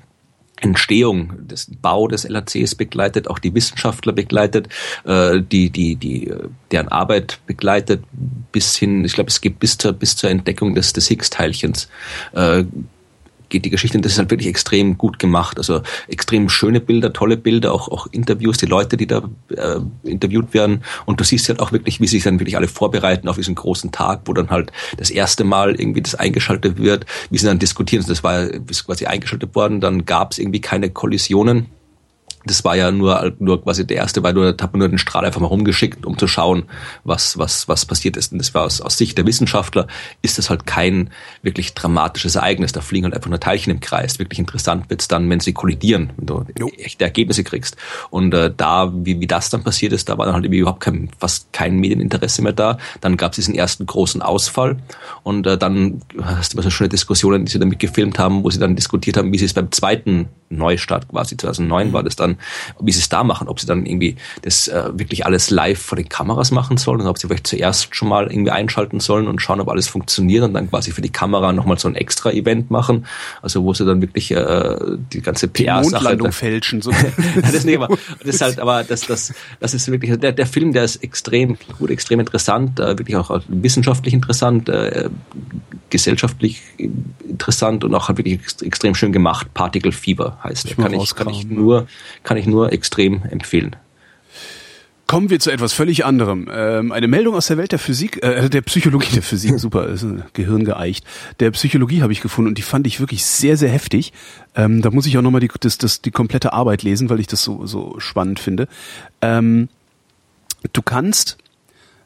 S3: Entstehung des Bau des LHCs begleitet, auch die Wissenschaftler begleitet, äh, die die die deren Arbeit begleitet bis hin, ich glaube, es geht bis zur bis zur Entdeckung des des Higgs-Teilchens. Äh, geht die Geschichte und das ist halt wirklich extrem gut gemacht. Also extrem schöne Bilder, tolle Bilder, auch, auch Interviews, die Leute, die da äh, interviewt werden. Und du siehst halt auch wirklich, wie sich dann wirklich alle vorbereiten auf diesen großen Tag, wo dann halt das erste Mal irgendwie das eingeschaltet wird, wie sie dann diskutieren. Also das war ist quasi eingeschaltet worden, dann gab es irgendwie keine Kollisionen das war ja nur, nur quasi der erste, weil nur, da hat man nur den Strahl einfach mal rumgeschickt, um zu schauen, was, was, was passiert ist. Und das war aus, aus Sicht der Wissenschaftler ist das halt kein wirklich dramatisches Ereignis. Da fliegen halt einfach nur Teilchen im Kreis. Wirklich interessant wird's dann, wenn sie kollidieren, wenn du jo. echte Ergebnisse kriegst. Und äh, da, wie, wie das dann passiert ist, da war dann halt überhaupt kein, fast kein Medieninteresse mehr da. Dann gab es diesen ersten großen Ausfall. Und äh, dann hast du immer so schöne Diskussionen, die sie damit gefilmt haben, wo sie dann diskutiert haben, wie sie es beim zweiten Neustart quasi 2009 war das dann, wie sie es da machen, ob sie dann irgendwie das äh, wirklich alles live vor den Kameras machen sollen oder ob sie vielleicht zuerst schon mal irgendwie einschalten sollen und schauen, ob alles funktioniert und dann quasi für die Kamera nochmal so ein extra Event machen, also wo sie dann wirklich äh, die ganze PR-Sache
S2: fälschen. So.
S3: das, nicht, aber, das ist halt, aber das, das, das ist wirklich, der, der Film, der ist extrem gut, extrem interessant, äh, wirklich auch wissenschaftlich interessant, äh, gesellschaftlich interessant und auch halt wirklich extrem schön gemacht. Particle Fever heißt er. Kann ich, kann ich nur, kann ich nur extrem empfehlen.
S2: Kommen wir zu etwas völlig anderem. Ähm, eine Meldung aus der Welt der Physik, äh, der Psychologie der Physik, super, ist ein Gehirn geeicht. Der Psychologie habe ich gefunden und die fand ich wirklich sehr, sehr heftig. Ähm, da muss ich auch nochmal die, das, das, die komplette Arbeit lesen, weil ich das so, so spannend finde. Ähm, du kannst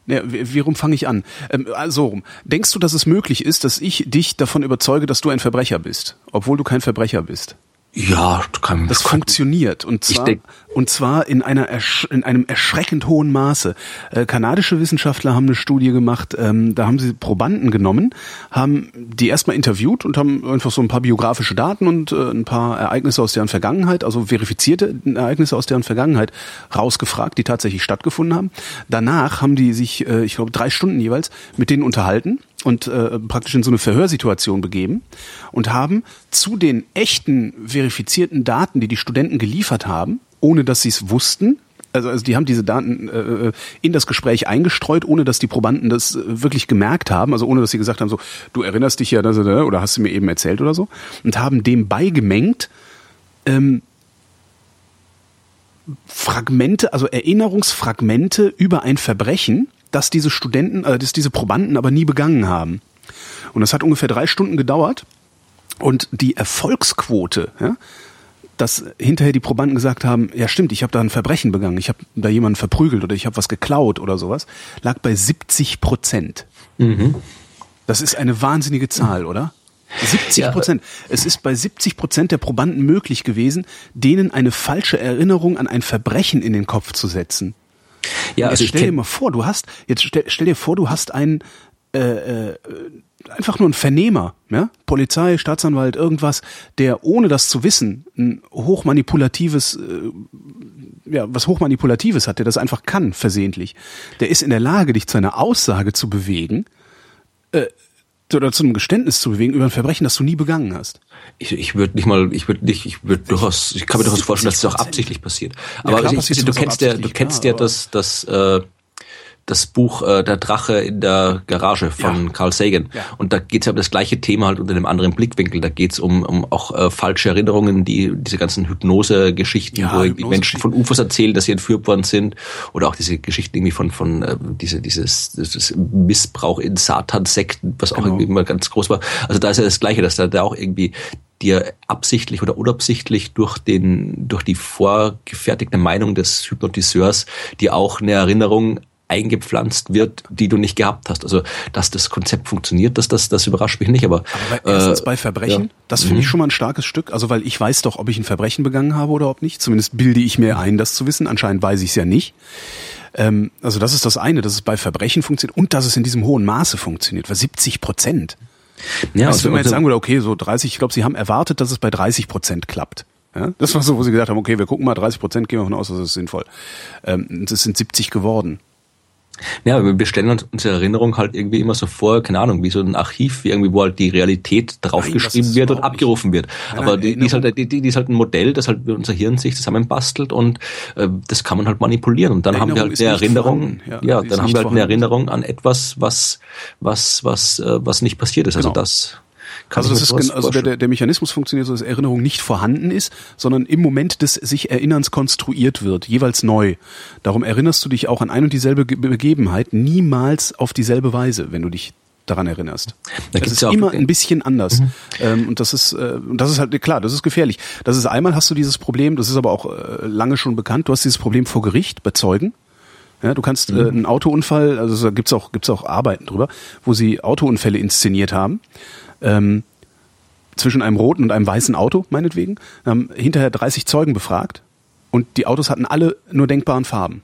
S2: ja, wie, rum fange ich an? Ähm, so rum. Denkst du, dass es möglich ist, dass ich dich davon überzeuge, dass du ein Verbrecher bist, obwohl du kein Verbrecher bist?
S3: Ja, kann,
S2: das funktioniert und zwar und zwar in einer in einem erschreckend hohen Maße. Äh, kanadische Wissenschaftler haben eine Studie gemacht. Ähm, da haben sie Probanden genommen, haben die erstmal interviewt und haben einfach so ein paar biografische Daten und äh, ein paar Ereignisse aus deren Vergangenheit, also verifizierte Ereignisse aus deren Vergangenheit rausgefragt, die tatsächlich stattgefunden haben. Danach haben die sich, äh, ich glaube, drei Stunden jeweils mit denen unterhalten und äh, praktisch in so eine Verhörsituation begeben und haben zu den echten verifizierten Daten, die die Studenten geliefert haben, ohne dass sie es wussten, also, also die haben diese Daten äh, in das Gespräch eingestreut, ohne dass die Probanden das äh, wirklich gemerkt haben, also ohne dass sie gesagt haben, so, du erinnerst dich ja, dass, oder hast du mir eben erzählt oder so, und haben dem beigemengt, ähm, Fragmente, also Erinnerungsfragmente über ein Verbrechen, dass diese Studenten, äh, dass diese Probanden aber nie begangen haben. Und das hat ungefähr drei Stunden gedauert. Und die Erfolgsquote, ja, dass hinterher die Probanden gesagt haben, ja stimmt, ich habe da ein Verbrechen begangen, ich habe da jemanden verprügelt oder ich habe was geklaut oder sowas, lag bei 70 Prozent. Mhm. Das ist eine wahnsinnige Zahl, oder? 70 Prozent. Ja. Es ist bei 70 Prozent der Probanden möglich gewesen, denen eine falsche Erinnerung an ein Verbrechen in den Kopf zu setzen. Ja, also stell dir mal vor, du hast, jetzt stell, stell dir vor, du hast einen, äh, äh, einfach nur ein Vernehmer, ja? Polizei, Staatsanwalt, irgendwas, der ohne das zu wissen ein hochmanipulatives, äh, ja, was hochmanipulatives hat, der das einfach kann, versehentlich. Der ist in der Lage, dich zu einer Aussage zu bewegen, äh, oder zu einem Geständnis zu bewegen über ein Verbrechen, das du nie begangen hast.
S3: Ich, ich würde nicht mal, ich würde nicht, ich würde durchaus, ich kann mir durchaus vorstellen, dass es das auch absichtlich passiert. Aber ja, klar, ich, ich, du kennst ja, du kennst ja das, das äh, das Buch äh, Der Drache in der Garage von ja. Carl Sagan. Ja. Und da geht es ja um das gleiche Thema halt unter einem anderen Blickwinkel. Da geht es um, um auch äh, falsche Erinnerungen, die diese ganzen Hypnose-Geschichten, ja, wo Hypnose Menschen von UFOs erzählen, dass sie entführt worden sind. Oder auch diese Geschichten irgendwie von, von äh, diese, dieses, dieses Missbrauch in Satan-Sekten, was auch genau. irgendwie immer ganz groß war. Also da ist ja das Gleiche, dass da, da auch irgendwie dir absichtlich oder unabsichtlich durch den durch die vorgefertigte Meinung des Hypnotiseurs dir auch eine Erinnerung eingepflanzt wird, die du nicht gehabt hast. Also, dass das Konzept funktioniert, das, das, das überrascht mich nicht. Aber,
S2: aber erstens äh, bei Verbrechen, ja. das finde ich mhm. schon mal ein starkes Stück. Also, weil ich weiß doch, ob ich ein Verbrechen begangen habe oder ob nicht. Zumindest bilde ich mir ein, das zu wissen. Anscheinend weiß ich es ja nicht. Ähm, also, das ist das eine, dass es bei Verbrechen funktioniert und dass es in diesem hohen Maße funktioniert. Weil 70 Prozent. Ja, also, wenn man jetzt sagen würde, okay, so 30, ich glaube, sie haben erwartet, dass es bei 30 Prozent klappt. Ja, das war so, wo sie gesagt haben, okay, wir gucken mal, 30 Prozent gehen wir davon aus, das ist sinnvoll. Ähm, es sind 70 geworden.
S3: Ja, wir stellen uns unsere Erinnerung halt irgendwie immer so vor, keine Ahnung, wie so ein Archiv, wie irgendwie, wo halt die Realität draufgeschrieben wird und abgerufen wird. Nein, Aber die, die, ist halt, die, die ist halt ein Modell, das halt unser Hirn sich zusammenbastelt und äh, das kann man halt manipulieren. Und dann haben wir halt eine Erinnerung, ja, ja dann haben wir halt eine Erinnerung an etwas, was, was, was, äh, was nicht passiert ist. Also genau. das
S2: kann also das ist also der, der Mechanismus funktioniert so, dass Erinnerung nicht vorhanden ist, sondern im Moment des sich Erinnerns konstruiert wird, jeweils neu. Darum erinnerst du dich auch an ein und dieselbe Begebenheit niemals auf dieselbe Weise, wenn du dich daran erinnerst. Da das ist ja immer ein bisschen anders. Mhm. Ähm, und das ist, äh, und das ist halt klar, das ist gefährlich. Das ist einmal hast du dieses Problem, das ist aber auch äh, lange schon bekannt, du hast dieses Problem vor Gericht bei Zeugen. Ja, du kannst äh, mhm. äh, einen Autounfall, also da gibt's auch, gibt's auch Arbeiten drüber, wo sie Autounfälle inszeniert haben ähm, zwischen einem roten und einem weißen Auto, meinetwegen, haben hinterher 30 Zeugen befragt und die Autos hatten alle nur denkbaren Farben.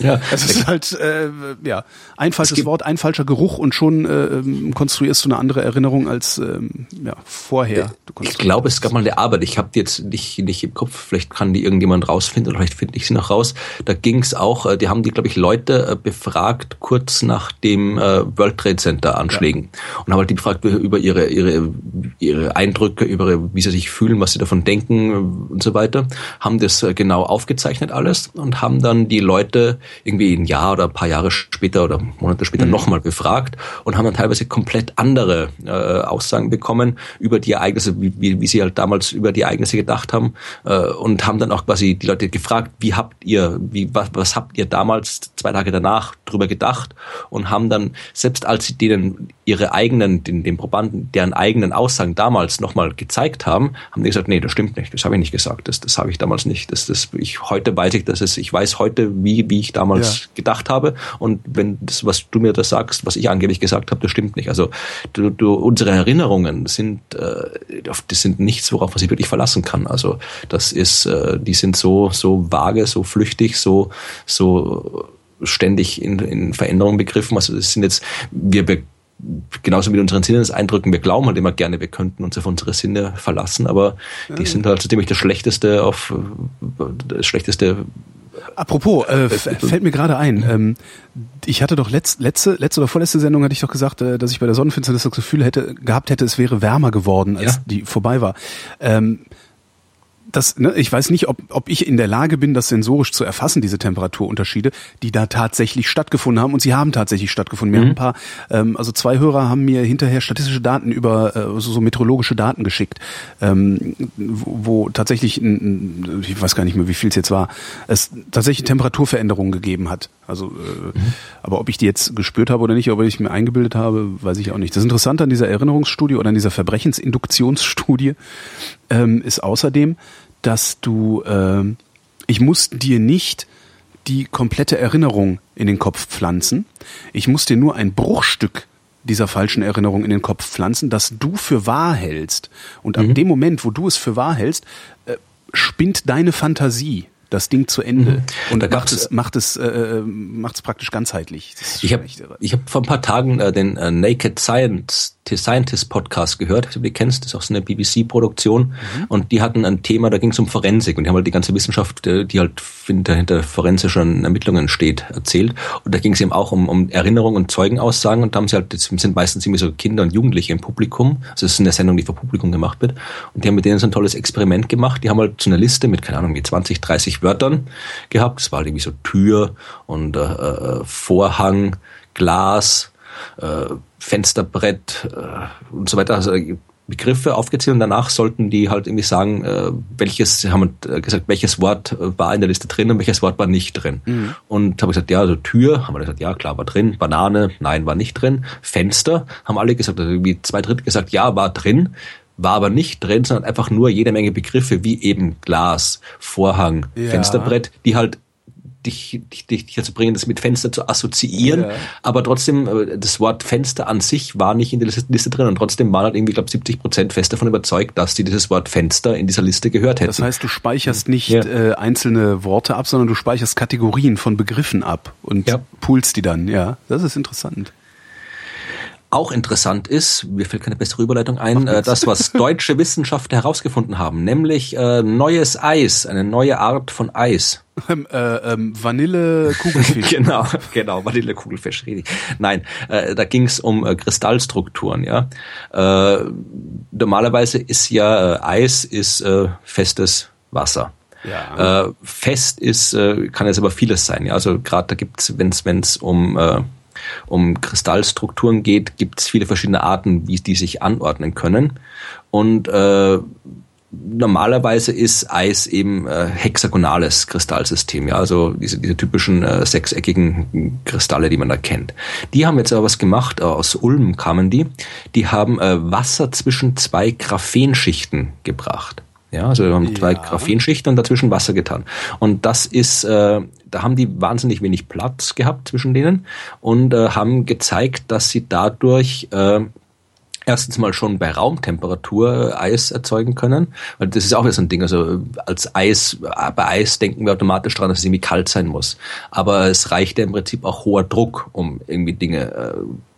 S2: Ja, es ist halt äh, ja ein falsches Wort, ein falscher Geruch und schon äh, konstruierst du eine andere Erinnerung als ähm, ja, vorher.
S3: ich glaube, es gab mal eine Arbeit. Ich habe die jetzt nicht nicht im Kopf. Vielleicht kann die irgendjemand rausfinden oder vielleicht finde ich sie noch raus. Da ging es auch. Äh, die haben die, glaube ich, Leute äh, befragt kurz nach dem äh, World Trade Center Anschlägen ja. und haben halt die befragt über ihre ihre ihre Eindrücke, über wie sie sich fühlen, was sie davon denken und so weiter. Haben das äh, genau aufgezeichnet alles und haben dann die Leute irgendwie ein Jahr oder ein paar Jahre später oder Monate später mhm. nochmal befragt und haben dann teilweise komplett andere äh, Aussagen bekommen über die Ereignisse, wie, wie, wie sie halt damals über die Ereignisse gedacht haben äh, und haben dann auch quasi die Leute gefragt, wie habt ihr, wie, was, was habt ihr damals zwei Tage danach drüber gedacht und haben dann, selbst als sie denen ihre eigenen, den, den Probanden, deren eigenen Aussagen damals nochmal gezeigt haben, haben die gesagt, nee, das stimmt nicht, das habe ich nicht gesagt, das, das habe ich damals nicht. Das, das, ich, heute weiß ich, dass es, ich weiß heute, wie, wie ich damals ja. gedacht habe. Und wenn das, was du mir das sagst, was ich angeblich gesagt habe, das stimmt nicht. Also du, du, unsere Erinnerungen sind, äh, das sind nichts, worauf man sich wirklich verlassen kann. Also das ist, äh, die sind so, so vage, so flüchtig, so, so ständig in, in Veränderung begriffen. Also das sind jetzt, wir genauso mit unseren Sinneseindrücken, wir glauben halt immer gerne, wir könnten uns auf unsere Sinne verlassen, aber die sind halt so ziemlich das Schlechteste auf das Schlechteste.
S2: Apropos, äh, fällt mir gerade ein, ähm, ich hatte doch letzt, letzte, letzte oder vorletzte Sendung hatte ich doch gesagt, äh, dass ich bei der Sonnenfinsternis das Gefühl hätte, gehabt hätte, es wäre wärmer geworden, als ja. die vorbei war. Ähm, das, ne, ich weiß nicht, ob, ob ich in der Lage bin, das sensorisch zu erfassen, diese Temperaturunterschiede, die da tatsächlich stattgefunden haben. Und sie haben tatsächlich stattgefunden. Mir mhm. haben ein paar, ähm, also zwei Hörer haben mir hinterher statistische Daten über äh, so, so meteorologische Daten geschickt, ähm, wo, wo tatsächlich, ein, ich weiß gar nicht mehr, wie viel es jetzt war, es tatsächlich Temperaturveränderungen gegeben hat. Also, äh, mhm. aber ob ich die jetzt gespürt habe oder nicht, ob ich mir eingebildet habe, weiß ich auch nicht. Das Interessante an dieser Erinnerungsstudie oder an dieser Verbrechensinduktionsstudie ähm, ist außerdem, dass du, äh, ich muss dir nicht die komplette Erinnerung in den Kopf pflanzen. Ich muss dir nur ein Bruchstück dieser falschen Erinnerung in den Kopf pflanzen, das du für wahr hältst. Und mhm. ab dem Moment, wo du es für wahr hältst, äh, spinnt deine Fantasie das Ding zu Ende. Mhm. Und da macht es, macht es, äh, äh macht es praktisch ganzheitlich.
S3: Ich habe ich hab vor ein paar Tagen äh, den äh, Naked Science Scientist Podcast gehört, ich weiß, ob du kennst, das ist auch so eine BBC-Produktion. Mhm. Und die hatten ein Thema, da ging es um Forensik und die haben halt die ganze Wissenschaft, äh, die halt hinter, hinter forensischen Ermittlungen steht, erzählt. Und da ging es eben auch um, um Erinnerungen und Zeugenaussagen und da haben sie halt, das sind meistens irgendwie so Kinder und Jugendliche im Publikum. Also es ist eine Sendung, die vor Publikum gemacht wird. Und die haben mit denen so ein tolles Experiment gemacht. Die haben halt so eine Liste mit, keine Ahnung, wie 20, 30 Wörtern gehabt. Das war irgendwie so Tür und äh, äh, Vorhang, Glas, äh, Fensterbrett äh, und so weiter. Also Begriffe aufgezählt und danach sollten die halt irgendwie sagen, äh, welches, haben äh, gesagt, welches Wort war in der Liste drin und welches Wort war nicht drin. Mhm. Und habe gesagt, ja, also Tür, haben wir gesagt, ja, klar, war drin. Banane, nein, war nicht drin. Fenster, haben alle gesagt, also irgendwie zwei Drittel gesagt, ja, war drin war aber nicht drin, sondern einfach nur jede Menge Begriffe wie eben Glas, Vorhang, ja. Fensterbrett, die halt dich, dich, dich dazu bringen, das mit Fenster zu assoziieren, ja. aber trotzdem, äh, das Wort Fenster an sich war nicht in der Liste drin und trotzdem waren halt irgendwie, glaube 70 Prozent fest davon überzeugt, dass die dieses Wort Fenster in dieser Liste gehört hätten. Das
S2: heißt, du speicherst nicht ja. äh, einzelne Worte ab, sondern du speicherst Kategorien von Begriffen ab und ja. poolst die dann, ja. Das ist interessant
S3: auch interessant ist, mir fällt keine bessere Überleitung ein, äh, das, was deutsche Wissenschaftler herausgefunden haben, nämlich äh, neues Eis, eine neue Art von Eis.
S2: Ähm, äh, ähm, Vanille-Kugelfisch.
S3: genau, genau, Vanille-Kugelfisch, richtig. Nein, äh, da ging es um äh, Kristallstrukturen, ja. Äh, normalerweise ist ja äh, Eis ist äh, festes Wasser. Ja. Äh, fest ist, äh, kann jetzt aber vieles sein. Ja? Also gerade da gibt's, wenn es um äh, um Kristallstrukturen geht, gibt es viele verschiedene Arten, wie die sich anordnen können. Und äh, normalerweise ist Eis eben äh, hexagonales Kristallsystem, ja, also diese, diese typischen äh, sechseckigen Kristalle, die man da kennt. Die haben jetzt aber was gemacht, äh, aus Ulm kamen die, die haben äh, Wasser zwischen zwei Graphenschichten gebracht. Ja, also wir haben ja. zwei Graphenschichten und dazwischen Wasser getan. Und das ist, äh, da haben die wahnsinnig wenig Platz gehabt zwischen denen und äh, haben gezeigt, dass sie dadurch äh, erstens mal schon bei Raumtemperatur Eis erzeugen können, weil das ist auch wieder so ein Ding. Also als Eis, bei Eis denken wir automatisch daran, dass es irgendwie kalt sein muss. Aber es reicht ja im Prinzip auch hoher Druck, um irgendwie Dinge äh,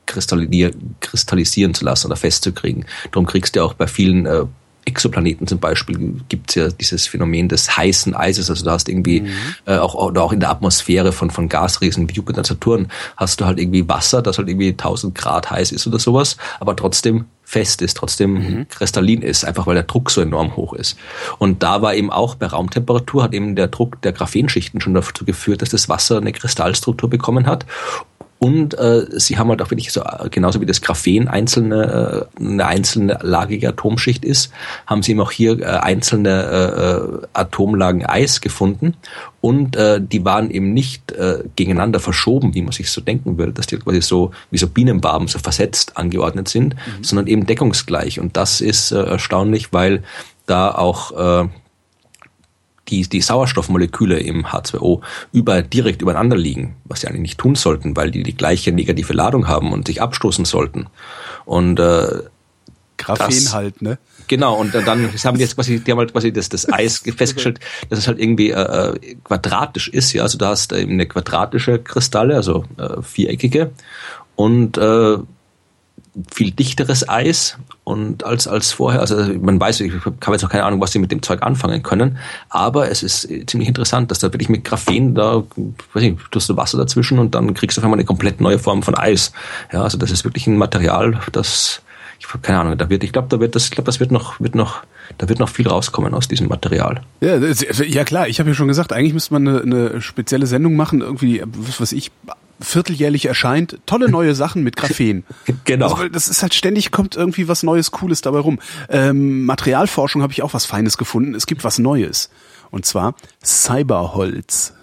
S3: kristallisieren zu lassen oder festzukriegen. Darum kriegst du ja auch bei vielen äh, Exoplaneten zum Beispiel gibt es ja dieses Phänomen des heißen Eises. Also du hast irgendwie mhm. äh, auch, oder auch in der Atmosphäre von, von Gasriesen wie Jupiter und Saturn hast du halt irgendwie Wasser, das halt irgendwie 1000 Grad heiß ist oder sowas, aber trotzdem fest ist, trotzdem mhm. kristallin ist, einfach weil der Druck so enorm hoch ist. Und da war eben auch bei Raumtemperatur hat eben der Druck der Graphenschichten schon dazu geführt, dass das Wasser eine Kristallstruktur bekommen hat und äh, sie haben halt auch wirklich so, genauso wie das Graphen einzelne, äh, eine einzelne lagige Atomschicht ist, haben sie eben auch hier äh, einzelne äh, Atomlagen Eis gefunden. Und äh, die waren eben nicht äh, gegeneinander verschoben, wie man sich so denken würde, dass die quasi so wie so Bienenwaben so versetzt angeordnet sind, mhm. sondern eben deckungsgleich. Und das ist äh, erstaunlich, weil da auch äh, die, die Sauerstoffmoleküle im H2O über, direkt übereinander liegen, was sie eigentlich nicht tun sollten, weil die die gleiche negative Ladung haben und sich abstoßen sollten. Und äh,
S2: Graphen das, halt, ne?
S3: Genau, und dann haben die jetzt quasi, die haben halt quasi das, das Eis festgestellt, dass es halt irgendwie äh, äh, quadratisch ist, ja. Also da hast du eben eine quadratische Kristalle, also äh, viereckige. Und äh, viel dichteres Eis und als als vorher. Also man weiß, ich habe jetzt noch keine Ahnung, was sie mit dem Zeug anfangen können, aber es ist ziemlich interessant, dass da wirklich mit Graphen da, weiß ich, tust du Wasser dazwischen und dann kriegst du auf einmal eine komplett neue Form von Eis. Ja, also das ist wirklich ein Material, das ich habe keine Ahnung, da wird, ich glaube, da wird das, ich glaube, das wird noch, wird noch, da wird noch viel rauskommen aus diesem Material.
S2: Ja, ja klar, ich habe ja schon gesagt, eigentlich müsste man eine, eine spezielle Sendung machen, irgendwie, was weiß ich, vierteljährlich erscheint, tolle neue Sachen mit Graphen.
S3: Genau.
S2: Also, das ist halt ständig kommt irgendwie was Neues, Cooles dabei rum. Ähm, Materialforschung habe ich auch was Feines gefunden. Es gibt was Neues. Und zwar Cyberholz.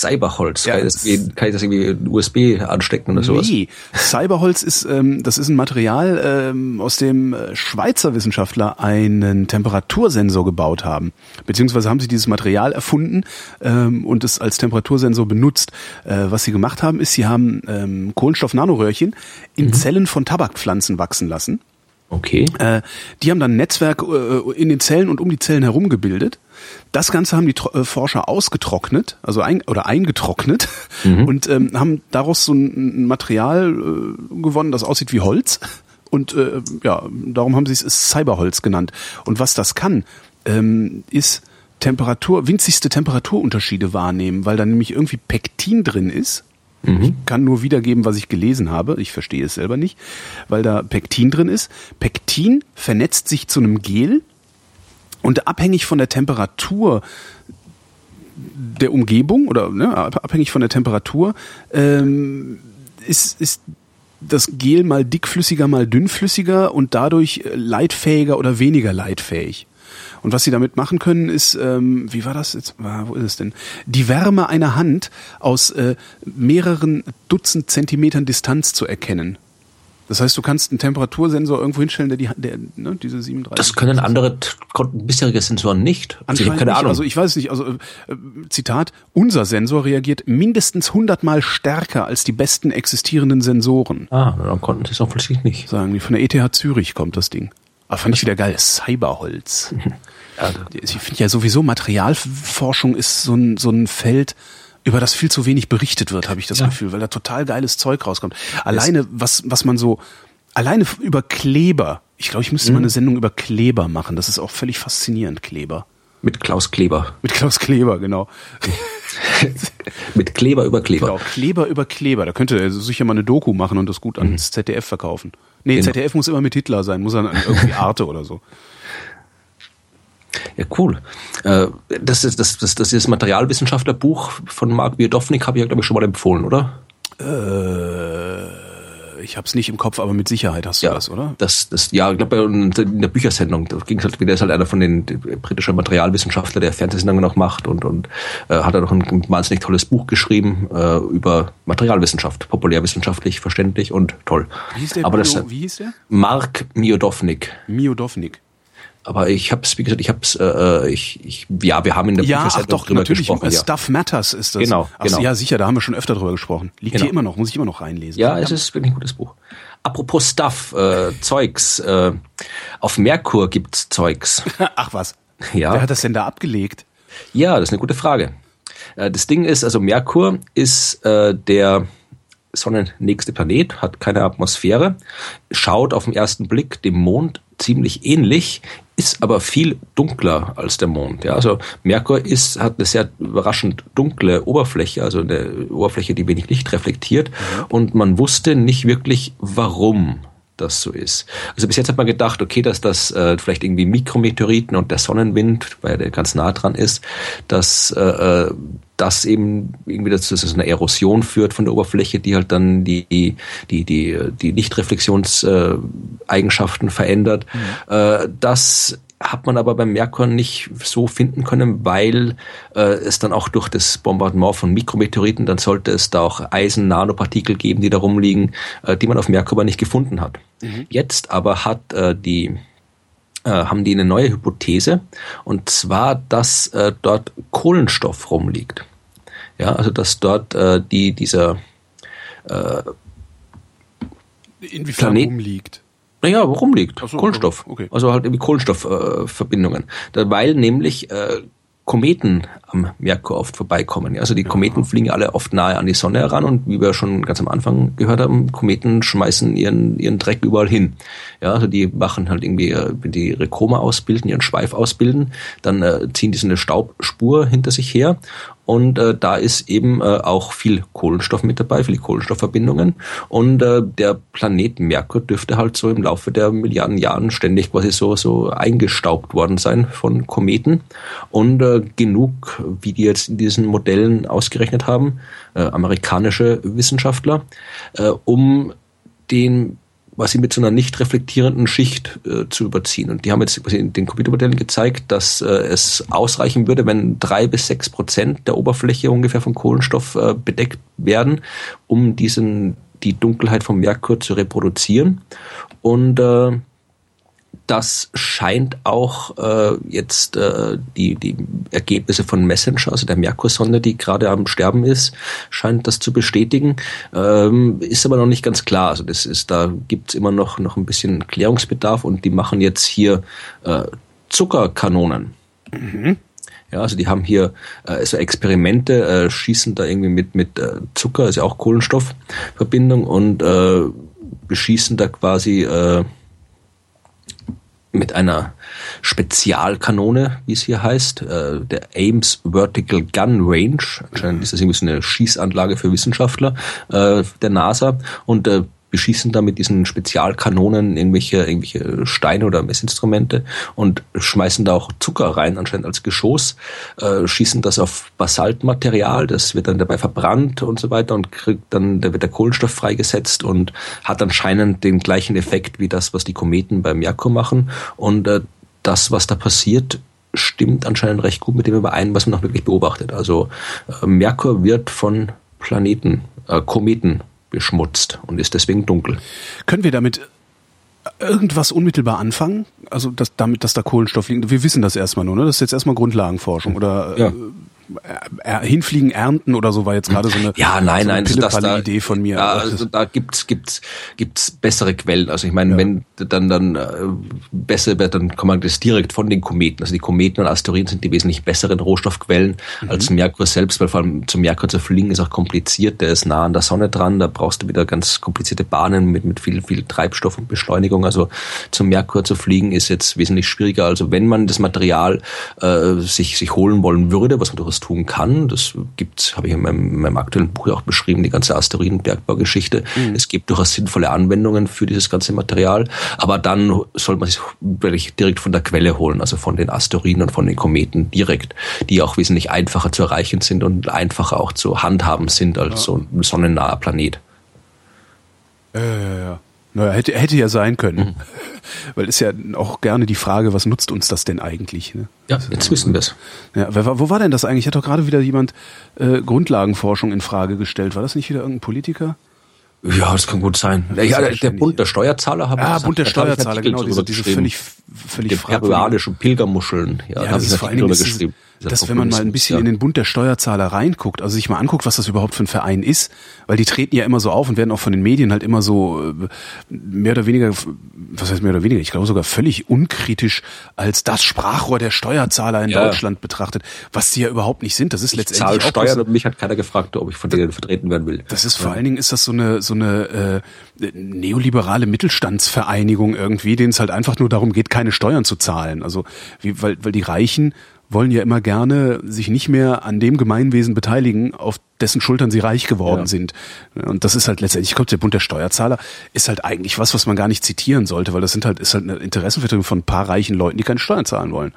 S3: Cyberholz. Ja, kann, ich das, kann ich das irgendwie USB anstecken oder sowas? Nee,
S2: Cyberholz ist, ähm, das ist ein Material, ähm, aus dem äh, Schweizer Wissenschaftler einen Temperatursensor gebaut haben. Beziehungsweise haben sie dieses Material erfunden ähm, und es als Temperatursensor benutzt. Äh, was sie gemacht haben, ist, sie haben ähm, Kohlenstoff-Nanoröhrchen in mhm. Zellen von Tabakpflanzen wachsen lassen.
S3: Okay.
S2: Äh, die haben dann ein Netzwerk äh, in den Zellen und um die Zellen herum gebildet. Das Ganze haben die äh, Forscher ausgetrocknet, also ein, oder eingetrocknet mhm. und ähm, haben daraus so ein Material äh, gewonnen, das aussieht wie Holz. Und äh, ja, darum haben sie es Cyberholz genannt. Und was das kann, ähm, ist Temperatur, winzigste Temperaturunterschiede wahrnehmen, weil da nämlich irgendwie Pektin drin ist. Mhm. Ich kann nur wiedergeben, was ich gelesen habe. Ich verstehe es selber nicht, weil da Pektin drin ist. Pektin vernetzt sich zu einem Gel und abhängig von der Temperatur der Umgebung oder ne, abhängig von der Temperatur ähm, ist, ist das Gel mal dickflüssiger, mal dünnflüssiger und dadurch leitfähiger oder weniger leitfähig. Und was sie damit machen können, ist, ähm, wie war das jetzt? Wo ist es denn? Die Wärme einer Hand aus äh, mehreren Dutzend Zentimetern Distanz zu erkennen. Das heißt, du kannst einen Temperatursensor irgendwo hinstellen, der die, der, ne, diese 37.
S3: Das können andere konnten bisherige Sensoren nicht.
S2: Also ich habe keine nicht. Ahnung. Also ich weiß nicht. Also äh, Zitat: Unser Sensor reagiert mindestens 100 Mal stärker als die besten existierenden Sensoren.
S3: Ah, dann konnten sie es offensichtlich nicht.
S2: Sagen die von der ETH Zürich kommt das Ding. Aber fand ich wieder geil. Cyberholz. Ich finde ja sowieso Materialforschung ist so ein, so ein Feld, über das viel zu wenig berichtet wird, habe ich das ja. Gefühl, weil da total geiles Zeug rauskommt. Alleine, was, was man so, alleine über Kleber. Ich glaube, ich müsste mhm. mal eine Sendung über Kleber machen. Das ist auch völlig faszinierend, Kleber.
S3: Mit Klaus Kleber.
S2: Mit Klaus Kleber, genau.
S3: Mit Kleber über Kleber.
S2: Genau, Kleber über Kleber. Da könnte er sicher mal eine Doku machen und das gut ans mhm. ZDF verkaufen. Nee, genau. ZDF muss immer mit Hitler sein, muss dann irgendwie Arte oder so.
S3: Ja, cool. Äh, das ist das, das, das, ist Materialwissenschaftlerbuch von Mark Biodownik, habe ich ja, glaube ich, schon mal empfohlen, oder?
S2: Äh, ich habe es nicht im Kopf, aber mit Sicherheit hast du
S3: ja,
S2: das, oder?
S3: Das, das, ja, ich glaube, in der Büchersendung, da ging es halt, der ist halt einer von den britischen Materialwissenschaftler, der Fernsehsendungen auch macht und, und äh, hat er noch ein wahnsinnig tolles Buch geschrieben äh, über Materialwissenschaft, populärwissenschaftlich, verständlich und toll.
S2: Wie hieß der? Aber Bio, das, wie hieß der?
S3: Mark Miodownik.
S2: Miodownik.
S3: Aber ich habe es, wie gesagt, ich habe es, äh, ich, ich, ja, wir haben in der
S2: Ja, ach doch, natürlich.
S3: gesprochen. Ja.
S2: Stuff Matters ist das.
S3: Genau,
S2: Ach,
S3: genau.
S2: Ja, sicher, da haben wir schon öfter drüber gesprochen. Liegt
S3: Genau.
S2: hier immer noch, muss ich immer noch reinlesen.
S3: Ja, es ist wirklich ein gutes Buch. Apropos Stuff, äh, Zeugs, äh, auf Merkur gibt's Zeugs.
S2: Ach was.
S3: Ja.
S2: Wer hat das denn da abgelegt?
S3: Ja, das ist eine gute Frage. Äh, Das Ding ist, also Merkur ist äh, der sonnennächste Planet, hat keine Atmosphäre, schaut auf den ersten Blick dem Mond ziemlich ähnlich, ist aber viel dunkler als der Mond. Ja, also Merkur ist, hat eine sehr überraschend dunkle Oberfläche, also eine Oberfläche, die wenig Licht reflektiert. Und man wusste nicht wirklich, warum das so ist. Also bis jetzt hat man gedacht, okay, dass das äh, vielleicht irgendwie Mikrometeoriten und der Sonnenwind, weil der ganz nah dran ist, dass äh, äh, das eben irgendwie dazu, dass es eine Erosion führt von der Oberfläche, die halt dann die die die die, Lichtreflexionseigenschaften Eigenschaften verändert. Äh, das hat man aber beim Merkur nicht so finden können, weil äh, es dann auch durch das Bombardement von Mikrometeoriten, dann sollte es da auch Eisen-Nanopartikel geben, die da rumliegen, äh, die man auf Merkur aber nicht gefunden hat. Jetzt aber hat äh, die äh, haben die eine neue Hypothese und zwar, dass äh, dort Kohlenstoff rumliegt. Ja, also dass dort äh, die dieser
S2: Inwiefern
S3: Planet-
S2: rumliegt.
S3: Naja, warum liegt?
S2: Ach so,
S3: Kohlenstoff.
S2: okay.
S3: Also halt irgendwie Kohlenstoffverbindungen. Äh, weil nämlich äh, Kometen am Merkur oft vorbeikommen. Ja, Also die Kometen fliegen alle oft nahe an die Sonne heran und wie wir schon ganz am Anfang gehört haben, Kometen schmeißen ihren, ihren Dreck überall hin. Ja, also die machen halt irgendwie, äh, wenn die ihre Koma ausbilden, ihren Schweif ausbilden, dann äh, ziehen die so eine Staubspur hinter sich her und äh, da ist eben äh, auch viel Kohlenstoff mit dabei, viele Kohlenstoffverbindungen. Und äh, der Planet Merkur dürfte halt so im Laufe der Milliarden Jahren ständig quasi so, so eingestaubt worden sein von Kometen. Und äh, genug, wie die jetzt in diesen Modellen ausgerechnet haben, äh, amerikanische Wissenschaftler, äh, um den was sie mit so einer nicht reflektierenden Schicht äh, zu überziehen. Und die haben jetzt quasi in den Computermodellen gezeigt, dass äh, es ausreichen würde, wenn drei bis sechs Prozent der Oberfläche ungefähr von Kohlenstoff äh, bedeckt werden, um diesen die Dunkelheit vom Merkur zu reproduzieren. Und äh, das scheint auch äh, jetzt äh, die, die Ergebnisse von Messenger, also der Merkursonde, die gerade am Sterben ist, scheint das zu bestätigen. Ähm, ist aber noch nicht ganz klar. Also das ist, da gibt's immer noch, noch ein bisschen Klärungsbedarf und die machen jetzt hier äh, Zuckerkanonen. Ja, also die haben hier äh, so Experimente, äh, schießen da irgendwie mit, mit äh, Zucker, also auch Kohlenstoffverbindung und äh, beschießen da quasi äh, mit einer Spezialkanone, wie es hier heißt, äh, der Ames Vertical Gun Range. Anscheinend ist das irgendwie so eine Schießanlage für Wissenschaftler äh, der NASA und äh, beschießen da mit diesen Spezialkanonen irgendwelche, irgendwelche Steine oder Messinstrumente und schmeißen da auch Zucker rein, anscheinend als Geschoss, äh, schießen das auf Basaltmaterial, das wird dann dabei verbrannt und so weiter und kriegt dann, da wird der Kohlenstoff freigesetzt und hat anscheinend den gleichen Effekt wie das, was die Kometen beim Merkur machen und äh, das, was da passiert, stimmt anscheinend recht gut mit dem überein, was man auch wirklich beobachtet. Also äh, Merkur wird von Planeten, äh, Kometen beschmutzt und ist deswegen dunkel.
S2: Können wir damit irgendwas unmittelbar anfangen? Also dass, damit, dass da Kohlenstoff liegt. Wir wissen das erstmal nur, ne? Das ist jetzt erstmal Grundlagenforschung oder
S3: Ja.
S2: Äh, äh, hinfliegen, ernten oder so war jetzt gerade so eine,
S3: Ja, nein,
S2: so eine
S3: nein, also das da,
S2: Idee von mir.
S3: Ja, also da gibt's gibt's gibt's bessere Quellen. Also ich meine, wenn dann dann äh, besser wird, dann kann man das direkt von den Kometen. Also die Kometen und Asteroiden sind die wesentlich besseren Rohstoffquellen
S2: Mhm.
S3: als Merkur selbst, weil vor allem zum Merkur zu fliegen ist auch kompliziert. Der ist nah an der Sonne dran. Da brauchst du wieder ganz komplizierte Bahnen mit mit viel viel Treibstoff und Beschleunigung. Also zum Merkur zu fliegen ist jetzt wesentlich schwieriger. Also wenn man das Material äh, sich sich holen wollen würde, was man durchaus tun kann, das gibt's, habe ich in meinem, in meinem aktuellen Buch ja auch beschrieben, die ganze Asteroidenbergbaugeschichte. Es gibt durchaus sinnvolle Anwendungen für dieses ganze Material, aber dann soll man sich wirklich direkt von der Quelle holen, also von den Asteroiden und von den Kometen direkt, die auch wesentlich einfacher zu erreichen sind und einfacher auch zu handhaben sind als so ein sonnennaher Planet.
S2: Ja, ja, ja. Naja, hätte, hätte ja sein können.
S3: Mhm.
S2: Weil ist ja auch gerne die Frage, was nutzt uns das denn eigentlich? Ne?
S3: Ja, jetzt wissen wir es.
S2: Ja, wo war denn das eigentlich? Hat doch gerade wieder jemand äh, Grundlagenforschung in Frage gestellt. War das nicht wieder irgendein Politiker?
S3: Ja, das kann gut sein. Ja,
S2: ist ja
S3: der, Bund der Steuerzahler haben
S2: Ah,
S3: das-
S2: Bund der Steuerzahler, genau, diese, diese völlig völlig
S3: peruanischen Pilgermuscheln.
S2: Ja, ja da habe ich vor allen Dingen geschrieben. Dass wenn man mal ein bisschen ja. in den Bund der Steuerzahler reinguckt, also sich mal anguckt, was das überhaupt für ein Verein ist, weil die treten ja immer so auf und werden auch von den Medien halt immer so äh, mehr oder weniger, was heißt mehr oder weniger, ich glaube sogar völlig unkritisch als das Sprachrohr der Steuerzahler in ja. Deutschland betrachtet, was sie ja überhaupt nicht sind. Das ist ich letztendlich
S3: zahle Steuern und mich hat keiner gefragt, ob ich von denen vertreten werden will.
S2: Das ist vor allen Dingen ist das so eine so eine äh, neoliberale Mittelstandsvereinigung irgendwie, denen es halt einfach nur darum geht, keine Steuern zu zahlen. Also wie, weil weil die Reichen wollen ja immer gerne sich nicht mehr an dem Gemeinwesen beteiligen, auf dessen Schultern sie reich geworden ja. sind. Und das ist halt letztendlich, ich glaube, der Bund der Steuerzahler ist halt eigentlich was, was man gar nicht zitieren sollte, weil das sind halt, ist halt eine Interessenvertretung von ein paar reichen Leuten, die keine Steuern zahlen wollen.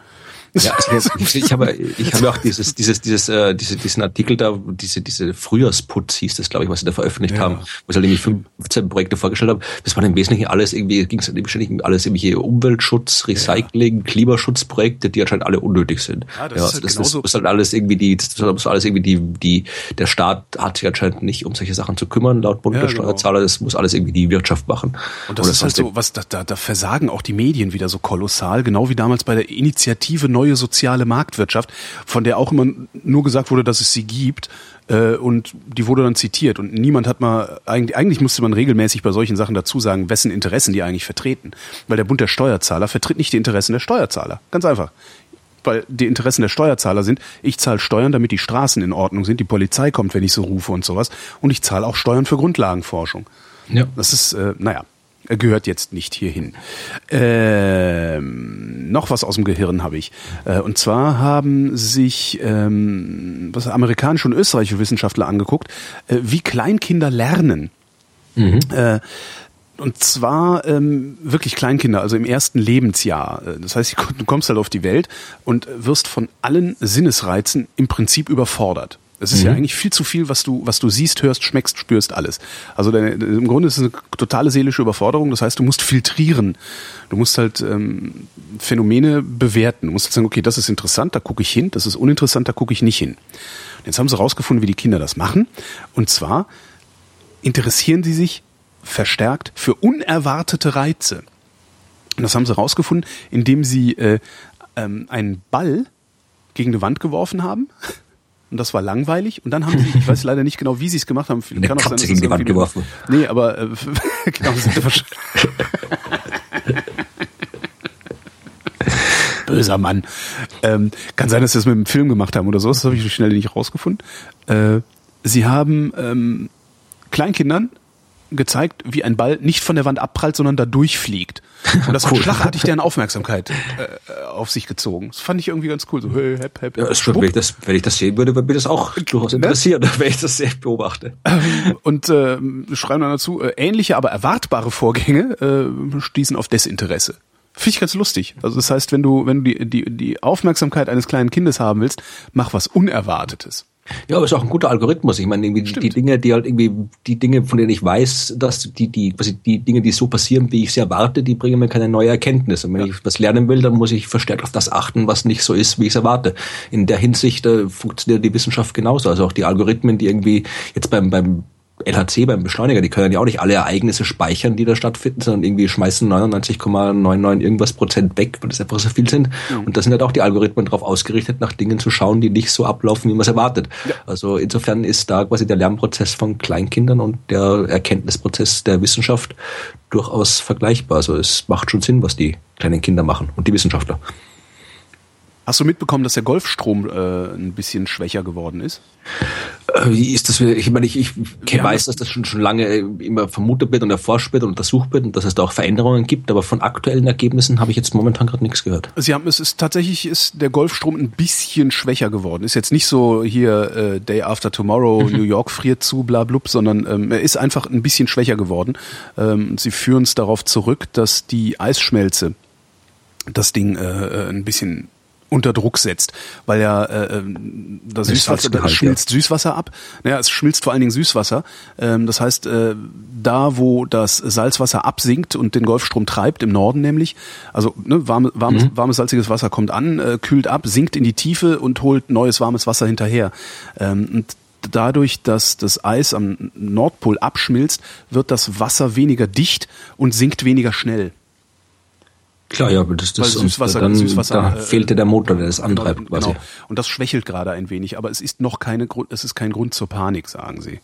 S3: Ja, also ich habe ich habe auch dieses dieses dieses äh, diese, diesen Artikel da diese diese Frühjahrsputz hieß das glaube ich was sie da veröffentlicht ja. haben wo sie halt irgendwie 15 Projekte vorgestellt haben das war im Wesentlichen alles irgendwie ging es halt wahrscheinlich alles irgendwelche Umweltschutz Recycling ja. Klimaschutzprojekte die anscheinend alle unnötig sind ja das, ja, ist, halt das, ist halt alles irgendwie die das ist alles irgendwie die die der Staat hat sich anscheinend nicht um solche Sachen zu kümmern laut Bund der genau. Steuerzahler das muss alles irgendwie die Wirtschaft machen
S2: und das Oder ist halt so was da, da da versagen auch die Medien wieder so kolossal genau wie damals bei der Initiative neue soziale Marktwirtschaft, von der auch immer nur gesagt wurde, dass es sie gibt. Äh, und die wurde dann zitiert. Und niemand hat mal, eigentlich, eigentlich musste man regelmäßig bei solchen Sachen dazu sagen, wessen Interessen die eigentlich vertreten. Weil der Bund der Steuerzahler vertritt nicht die Interessen der Steuerzahler. Ganz einfach weil die Interessen der Steuerzahler sind, ich zahle Steuern, damit die Straßen in Ordnung sind, die Polizei kommt, wenn ich so rufe und sowas. Und ich zahle auch Steuern für Grundlagenforschung. Ja. Das ist, äh, naja, gehört jetzt nicht hierhin. Ähm, noch was aus dem Gehirn habe ich. Äh, und zwar haben sich ähm, was amerikanische und österreichische Wissenschaftler angeguckt, äh, wie Kleinkinder lernen. Mhm. Äh, und zwar ähm, wirklich Kleinkinder, also im ersten Lebensjahr. Äh, das heißt, du kommst halt auf die Welt und wirst von allen Sinnesreizen im Prinzip überfordert. Es ist mhm. ja eigentlich viel zu viel, was du, was du siehst, hörst, schmeckst, spürst, alles. Also deine, im Grunde ist es eine totale seelische Überforderung. Das heißt, du musst filtrieren. Du musst halt ähm, Phänomene bewerten. Du musst halt sagen, okay, das ist interessant, da gucke ich hin, das ist uninteressant, da gucke ich nicht hin. Und jetzt haben sie rausgefunden, wie die Kinder das machen. Und zwar interessieren sie sich verstärkt für unerwartete Reize. Und das haben sie rausgefunden, indem sie äh, ähm, einen Ball gegen eine Wand geworfen haben und das war langweilig. Und dann haben sie, ich weiß leider nicht genau, wie sie es gemacht haben.
S3: Eine Kann auch Katze sein, gegen die Wand geworfen.
S2: Nee, aber äh, genau, Böser Mann. Ähm, kann sein, dass sie das mit dem Film gemacht haben oder so. Das habe ich so schnell nicht rausgefunden. Äh, sie haben ähm, Kleinkindern gezeigt, wie ein Ball nicht von der Wand abprallt, sondern da durchfliegt. Und das cool. hat schlagartig deren Aufmerksamkeit äh, auf sich gezogen. Das fand ich irgendwie ganz cool. So, hey, hep, hep,
S3: ja, schon, wenn, ich das, wenn ich das sehen würde, würde mich das auch durchaus ne? interessieren, ne? wenn ich das sehr beobachte.
S2: Ähm, und äh, schreiben dann dazu, äh, ähnliche, aber erwartbare Vorgänge äh, stießen auf Desinteresse. Finde ich ganz lustig. Also das heißt, wenn du, wenn du die, die, die Aufmerksamkeit eines kleinen Kindes haben willst, mach was Unerwartetes.
S3: Ja, aber ist auch ein guter Algorithmus. Ich meine, irgendwie Stimmt. die Dinge, die halt irgendwie, die Dinge, von denen ich weiß, dass die, die, quasi die Dinge, die so passieren, wie ich sie erwarte, die bringen mir keine neue Erkenntnis. Und wenn ja. ich was lernen will, dann muss ich verstärkt auf das achten, was nicht so ist, wie ich es erwarte. In der Hinsicht äh, funktioniert die Wissenschaft genauso. Also auch die Algorithmen, die irgendwie jetzt beim, beim LHC beim Beschleuniger, die können ja auch nicht alle Ereignisse speichern, die da stattfinden, sondern irgendwie schmeißen 99,99 irgendwas Prozent weg, weil das einfach so viel sind. Mhm. Und da sind halt auch die Algorithmen darauf ausgerichtet, nach Dingen zu schauen, die nicht so ablaufen, wie man es erwartet. Ja. Also insofern ist da quasi der Lernprozess von Kleinkindern und der Erkenntnisprozess der Wissenschaft durchaus vergleichbar. Also es macht schon Sinn, was die kleinen Kinder machen und die Wissenschaftler.
S2: Hast du mitbekommen, dass der Golfstrom äh, ein bisschen schwächer geworden ist?
S3: Äh, wie ist das? Ich meine, ich, ich ja, weiß, dass das schon, schon lange immer vermutet wird und erforscht wird und untersucht wird und dass es da auch Veränderungen gibt, aber von aktuellen Ergebnissen habe ich jetzt momentan gerade nichts gehört.
S2: Sie haben, es ist tatsächlich ist der Golfstrom ein bisschen schwächer geworden. Ist jetzt nicht so hier äh, Day After Tomorrow, mhm. New York friert zu, bla blub, sondern ähm, er ist einfach ein bisschen schwächer geworden. Ähm, sie führen es darauf zurück, dass die Eisschmelze das Ding äh, äh ein bisschen unter Druck setzt, weil ja äh, das Süßwasser das schmilzt. Süßwasser ab. Naja, es schmilzt vor allen Dingen Süßwasser. Ähm, das heißt, äh, da wo das Salzwasser absinkt und den Golfstrom treibt, im Norden nämlich, also ne, warme, warmes, mhm. warmes salziges Wasser kommt an, äh, kühlt ab, sinkt in die Tiefe und holt neues warmes Wasser hinterher. Ähm, und dadurch, dass das Eis am Nordpol abschmilzt, wird das Wasser weniger dicht und sinkt weniger schnell.
S3: Klar, ja, aber das, das
S2: Süßwasser,
S3: dann,
S2: Süßwasser
S3: da
S2: äh,
S3: fehlte der Motor, der das antreibt
S2: genau,
S3: quasi.
S2: Genau. Und das schwächelt gerade ein wenig, aber es ist noch keine Grund, es ist kein Grund zur Panik, sagen sie.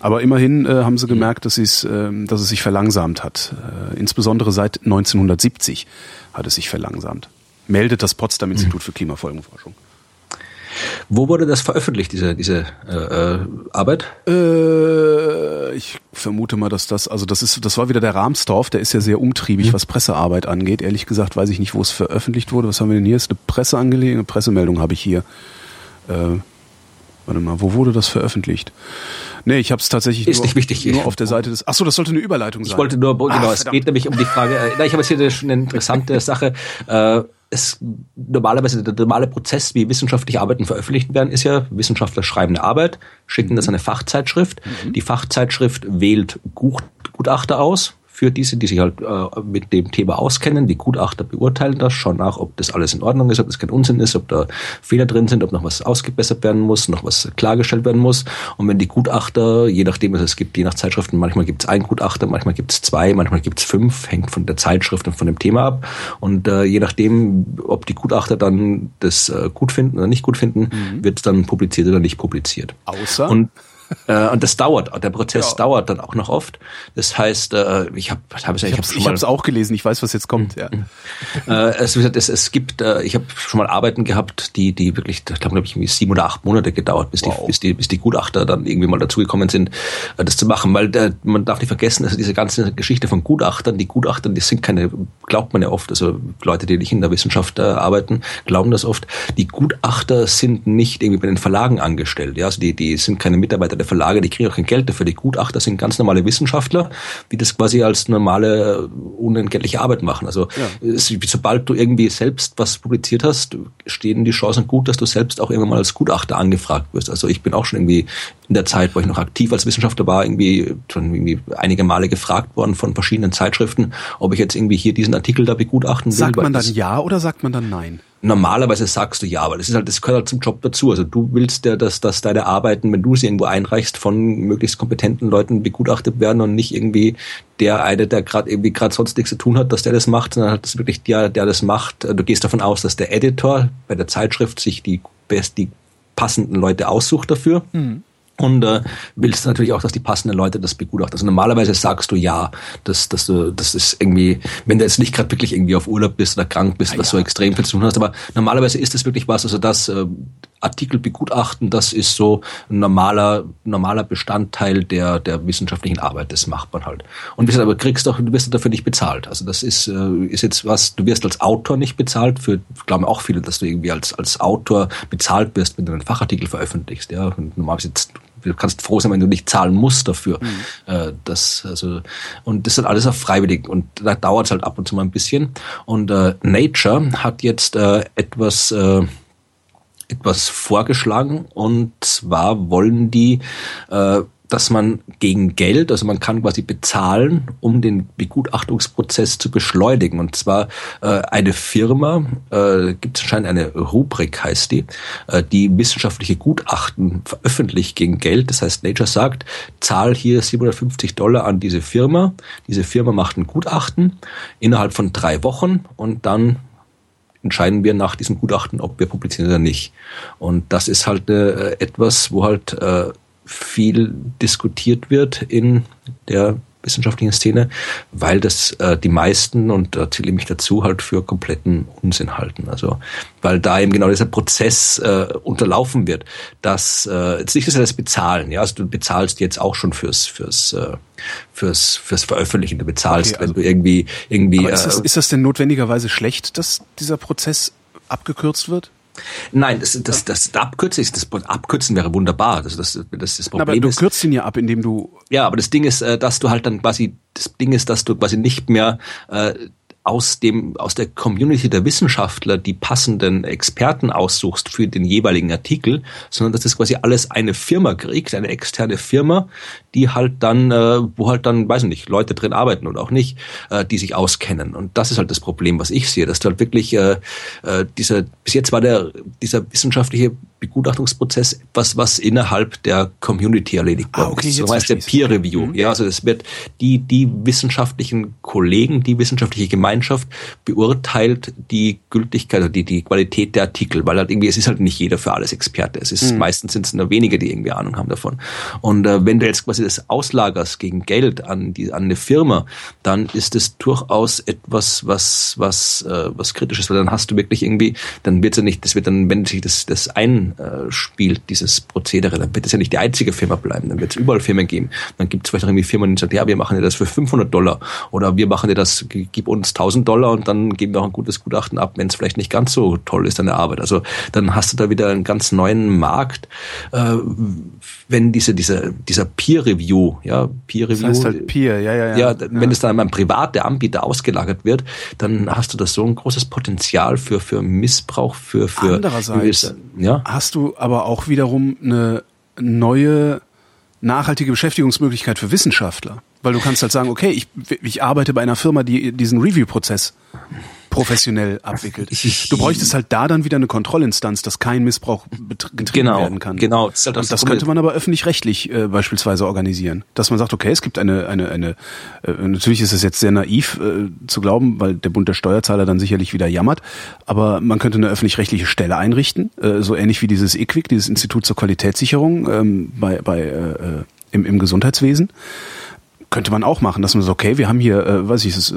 S2: Aber immerhin äh, haben sie gemerkt, dass, es, äh, dass es sich verlangsamt hat. Äh, insbesondere seit 1970 hat es sich verlangsamt. Meldet das Potsdam Institut für Klimafolgenforschung.
S3: Wo wurde das veröffentlicht, diese, diese äh, äh, Arbeit?
S2: Äh, ich vermute mal, dass das, also das ist, das war wieder der Rahmstorff, der ist ja sehr umtriebig, was Pressearbeit angeht. Ehrlich gesagt weiß ich nicht, wo es veröffentlicht wurde. Was haben wir denn hier? Ist eine Presseangelegenheit, eine Pressemeldung habe ich hier. Äh, warte mal, wo wurde das veröffentlicht? Nee, ich habe es tatsächlich
S3: Ist
S2: nur,
S3: nicht wichtig.
S2: nur auf der Seite des. Ach so, das sollte eine Überleitung sein.
S3: Ich wollte nur, genau,
S2: Ach,
S3: es geht nämlich um die Frage, äh, na, ich habe jetzt hier schon eine interessante Sache. Äh, es normalerweise der normale Prozess, wie wissenschaftliche Arbeiten veröffentlicht werden, ist ja, Wissenschaftler schreiben eine Arbeit, schicken das an eine Fachzeitschrift. Die Fachzeitschrift wählt Gut- Gutachter aus für diese, die sich halt äh, mit dem Thema auskennen. Die Gutachter beurteilen das, schauen nach, ob das alles in Ordnung ist, ob das kein Unsinn ist, ob da Fehler drin sind, ob noch was ausgebessert werden muss, noch was klargestellt werden muss. Und wenn die Gutachter, je nachdem, also es gibt je nach Zeitschriften, manchmal gibt es einen Gutachter, manchmal gibt es zwei, manchmal gibt es fünf, hängt von der Zeitschrift und von dem Thema ab. Und äh, je nachdem, ob die Gutachter dann das äh, gut finden oder nicht gut finden, wird es dann publiziert oder nicht publiziert.
S2: Außer?
S3: Und äh, und das dauert, der Prozess
S2: Ja.
S3: dauert dann auch noch oft. Das heißt, äh, ich habe hab es ja-
S2: ich
S3: ich
S2: habe
S3: hab schon
S2: ich hab's auch gelesen, ich weiß, was jetzt kommt. Ja.
S3: äh, es, es, es gibt, äh, ich habe schon mal Arbeiten gehabt, die, die wirklich, ich glaube, glaub ich, sieben oder acht Monate gedauert, bis,
S2: Wow.
S3: die, bis, die, bis die Gutachter dann irgendwie mal dazugekommen sind, äh, das zu machen. Weil der, man darf nicht vergessen, also diese ganze Geschichte von Gutachtern, die Gutachter, die sind keine, glaubt man ja oft, also Leute, die nicht in der Wissenschaft äh, arbeiten, glauben das oft, die Gutachter sind nicht irgendwie bei den Verlagen angestellt. Ja? Also die, die sind keine Mitarbeiter der Verlage, die kriegen auch kein Geld dafür. Die Gutachter sind ganz normale Wissenschaftler, die das quasi als normale, unentgeltliche Arbeit machen. Also es, sobald du irgendwie selbst was publiziert hast, stehen die Chancen gut, dass du selbst auch irgendwann mal als Gutachter angefragt wirst. Also ich bin auch schon irgendwie in der Zeit, wo ich noch aktiv als Wissenschaftler war, irgendwie schon irgendwie einige Male gefragt worden von verschiedenen Zeitschriften, ob ich jetzt irgendwie hier diesen Artikel da begutachten will.
S2: Sagt man dann ja oder sagt man dann nein?
S3: Normalerweise sagst du ja, aber das ist halt, das gehört halt zum Job dazu. Also du willst ja, dass, dass deine Arbeiten, wenn du sie irgendwo einreichst, von möglichst kompetenten Leuten begutachtet werden und nicht irgendwie der eine, der gerade irgendwie gerade sonst nichts zu tun hat, dass der das macht, sondern halt das wirklich der, der das macht. Du gehst davon aus, dass der Editor bei der Zeitschrift sich die best, die passenden Leute aussucht dafür. Und äh, willst natürlich auch, dass die passenden Leute das begutachten. Also normalerweise sagst du ja, dass, dass du, das ist irgendwie, wenn du jetzt nicht gerade wirklich irgendwie auf Urlaub bist oder krank bist, dass du extrem viel zu tun hast, aber normalerweise ist das wirklich was, also das äh, Artikel begutachten, das ist so ein normaler, normaler Bestandteil der, der wissenschaftlichen Arbeit, das macht man halt. Und wie gesagt, aber kriegst doch, du wirst dafür nicht bezahlt. Also das ist, äh, ist jetzt was, du wirst als Autor nicht bezahlt, für, glauben auch viele, dass du irgendwie als, als Autor bezahlt wirst, wenn du einen Fachartikel veröffentlichst, ja. Und normalerweise jetzt, du kannst froh sein, wenn du nicht zahlen musst dafür. Äh, das, also, und das ist halt alles auf freiwillig und da dauert es halt ab und zu mal ein bisschen. Und äh, Nature hat jetzt äh, etwas äh, etwas vorgeschlagen und zwar wollen die, äh, dass man gegen Geld, also man kann quasi bezahlen, um den Begutachtungsprozess zu beschleunigen. Und zwar äh, eine Firma, äh, gibt es anscheinend eine Rubrik, heißt die, äh, die wissenschaftliche Gutachten veröffentlicht gegen Geld. Das heißt, Nature sagt, zahl hier 750 Dollar an diese Firma. Diese Firma macht ein Gutachten innerhalb von drei Wochen und dann entscheiden wir nach diesem Gutachten, ob wir publizieren oder nicht. Und das ist halt äh, etwas, wo halt äh, viel diskutiert wird in der wissenschaftlichen Szene, weil das äh, die meisten, und da zähle ich mich dazu, halt für kompletten Unsinn halten. Also weil da eben genau dieser Prozess äh, unterlaufen wird, dass äh, jetzt nicht, dass sie das bezahlen, ja, also du bezahlst jetzt auch schon fürs fürs äh, fürs fürs Veröffentlichen, du bezahlst,
S2: Okay, also-
S3: wenn du irgendwie irgendwie
S2: ist das,
S3: äh,
S2: ist das denn notwendigerweise schlecht, dass dieser Prozess abgekürzt wird?
S3: Nein, das, das, das, das Abkürzen, ist, das Abkürzen wäre wunderbar. Das, das, das, das
S2: Na, aber
S3: Problem
S2: du
S3: ist,
S2: kürzt ihn ja ab, indem du
S3: ja, aber das Ding ist, äh, dass du halt dann quasi, das Ding ist, dass du quasi nicht mehr äh, aus dem, aus der Community der Wissenschaftler die passenden Experten aussuchst für den jeweiligen Artikel, sondern dass das quasi alles eine Firma kriegt, eine externe Firma, die halt dann, äh, wo halt dann, weiß ich nicht, Leute drin arbeiten oder auch nicht, äh, die sich auskennen. Und das ist halt das Problem, was ich sehe, dass du halt wirklich äh, äh, dieser, bis jetzt war der, dieser wissenschaftliche Begutachtungsprozess etwas, was innerhalb der Community erledigt
S2: ah, okay,
S3: So heißt der Peer Review. Mhm. Ja, also es wird die, die wissenschaftlichen Kollegen, die wissenschaftliche Gemeinschaft beurteilt die Gültigkeit oder die, die Qualität der Artikel, weil halt irgendwie, es ist halt nicht jeder für alles Experte. Es ist, mhm. meistens sind es nur wenige, die irgendwie Ahnung haben davon. Und äh, wenn du jetzt quasi das auslagerst gegen Geld an die, an eine Firma, dann ist es durchaus etwas, was, was, äh, was kritisch ist, weil dann hast du wirklich irgendwie, dann wird es ja nicht, das wird dann, wenn sich das, das ein spielt, dieses Prozedere, dann wird es ja nicht die einzige Firma bleiben, dann wird es überall Firmen geben. Dann gibt es vielleicht irgendwie Firmen, die sagen, ja, wir machen dir das für 500 Dollar oder wir machen dir das, gib uns 1000 Dollar und dann geben wir auch ein gutes Gutachten ab, wenn es vielleicht nicht ganz so toll ist, deine Arbeit. Also dann hast du da wieder einen ganz neuen Markt, äh, wenn diese, diese, dieser Peer Review, ja, Peer Review. Das heißt halt
S2: Peer, ja, ja, ja.
S3: ja wenn es dann an private Anbieter ausgelagert wird, dann hast du da so ein großes Potenzial für, für Missbrauch, für, für,
S2: Andererseits ja? Hast du aber auch wiederum eine neue nachhaltige Beschäftigungsmöglichkeit für Wissenschaftler. Weil du kannst halt sagen, okay, ich, ich arbeite bei einer Firma, die diesen Review-Prozess professionell abwickelt. Du bräuchtest halt da dann wieder eine Kontrollinstanz, dass kein Missbrauch getrieben
S3: genau,
S2: werden kann.
S3: Genau.
S2: Das, halt das, das könnte man aber öffentlich-rechtlich äh, beispielsweise organisieren. Dass man sagt, okay, es gibt eine, eine, eine äh, natürlich ist es jetzt sehr naiv äh, zu glauben, weil der Bund der Steuerzahler dann sicherlich wieder jammert, aber man könnte eine öffentlich-rechtliche Stelle einrichten, äh, so ähnlich wie dieses EQUIC, dieses Institut zur Qualitätssicherung ähm, bei, bei äh, äh im, im Gesundheitswesen könnte man auch machen, dass man so, okay, wir haben hier, äh, weiß ich, es, äh,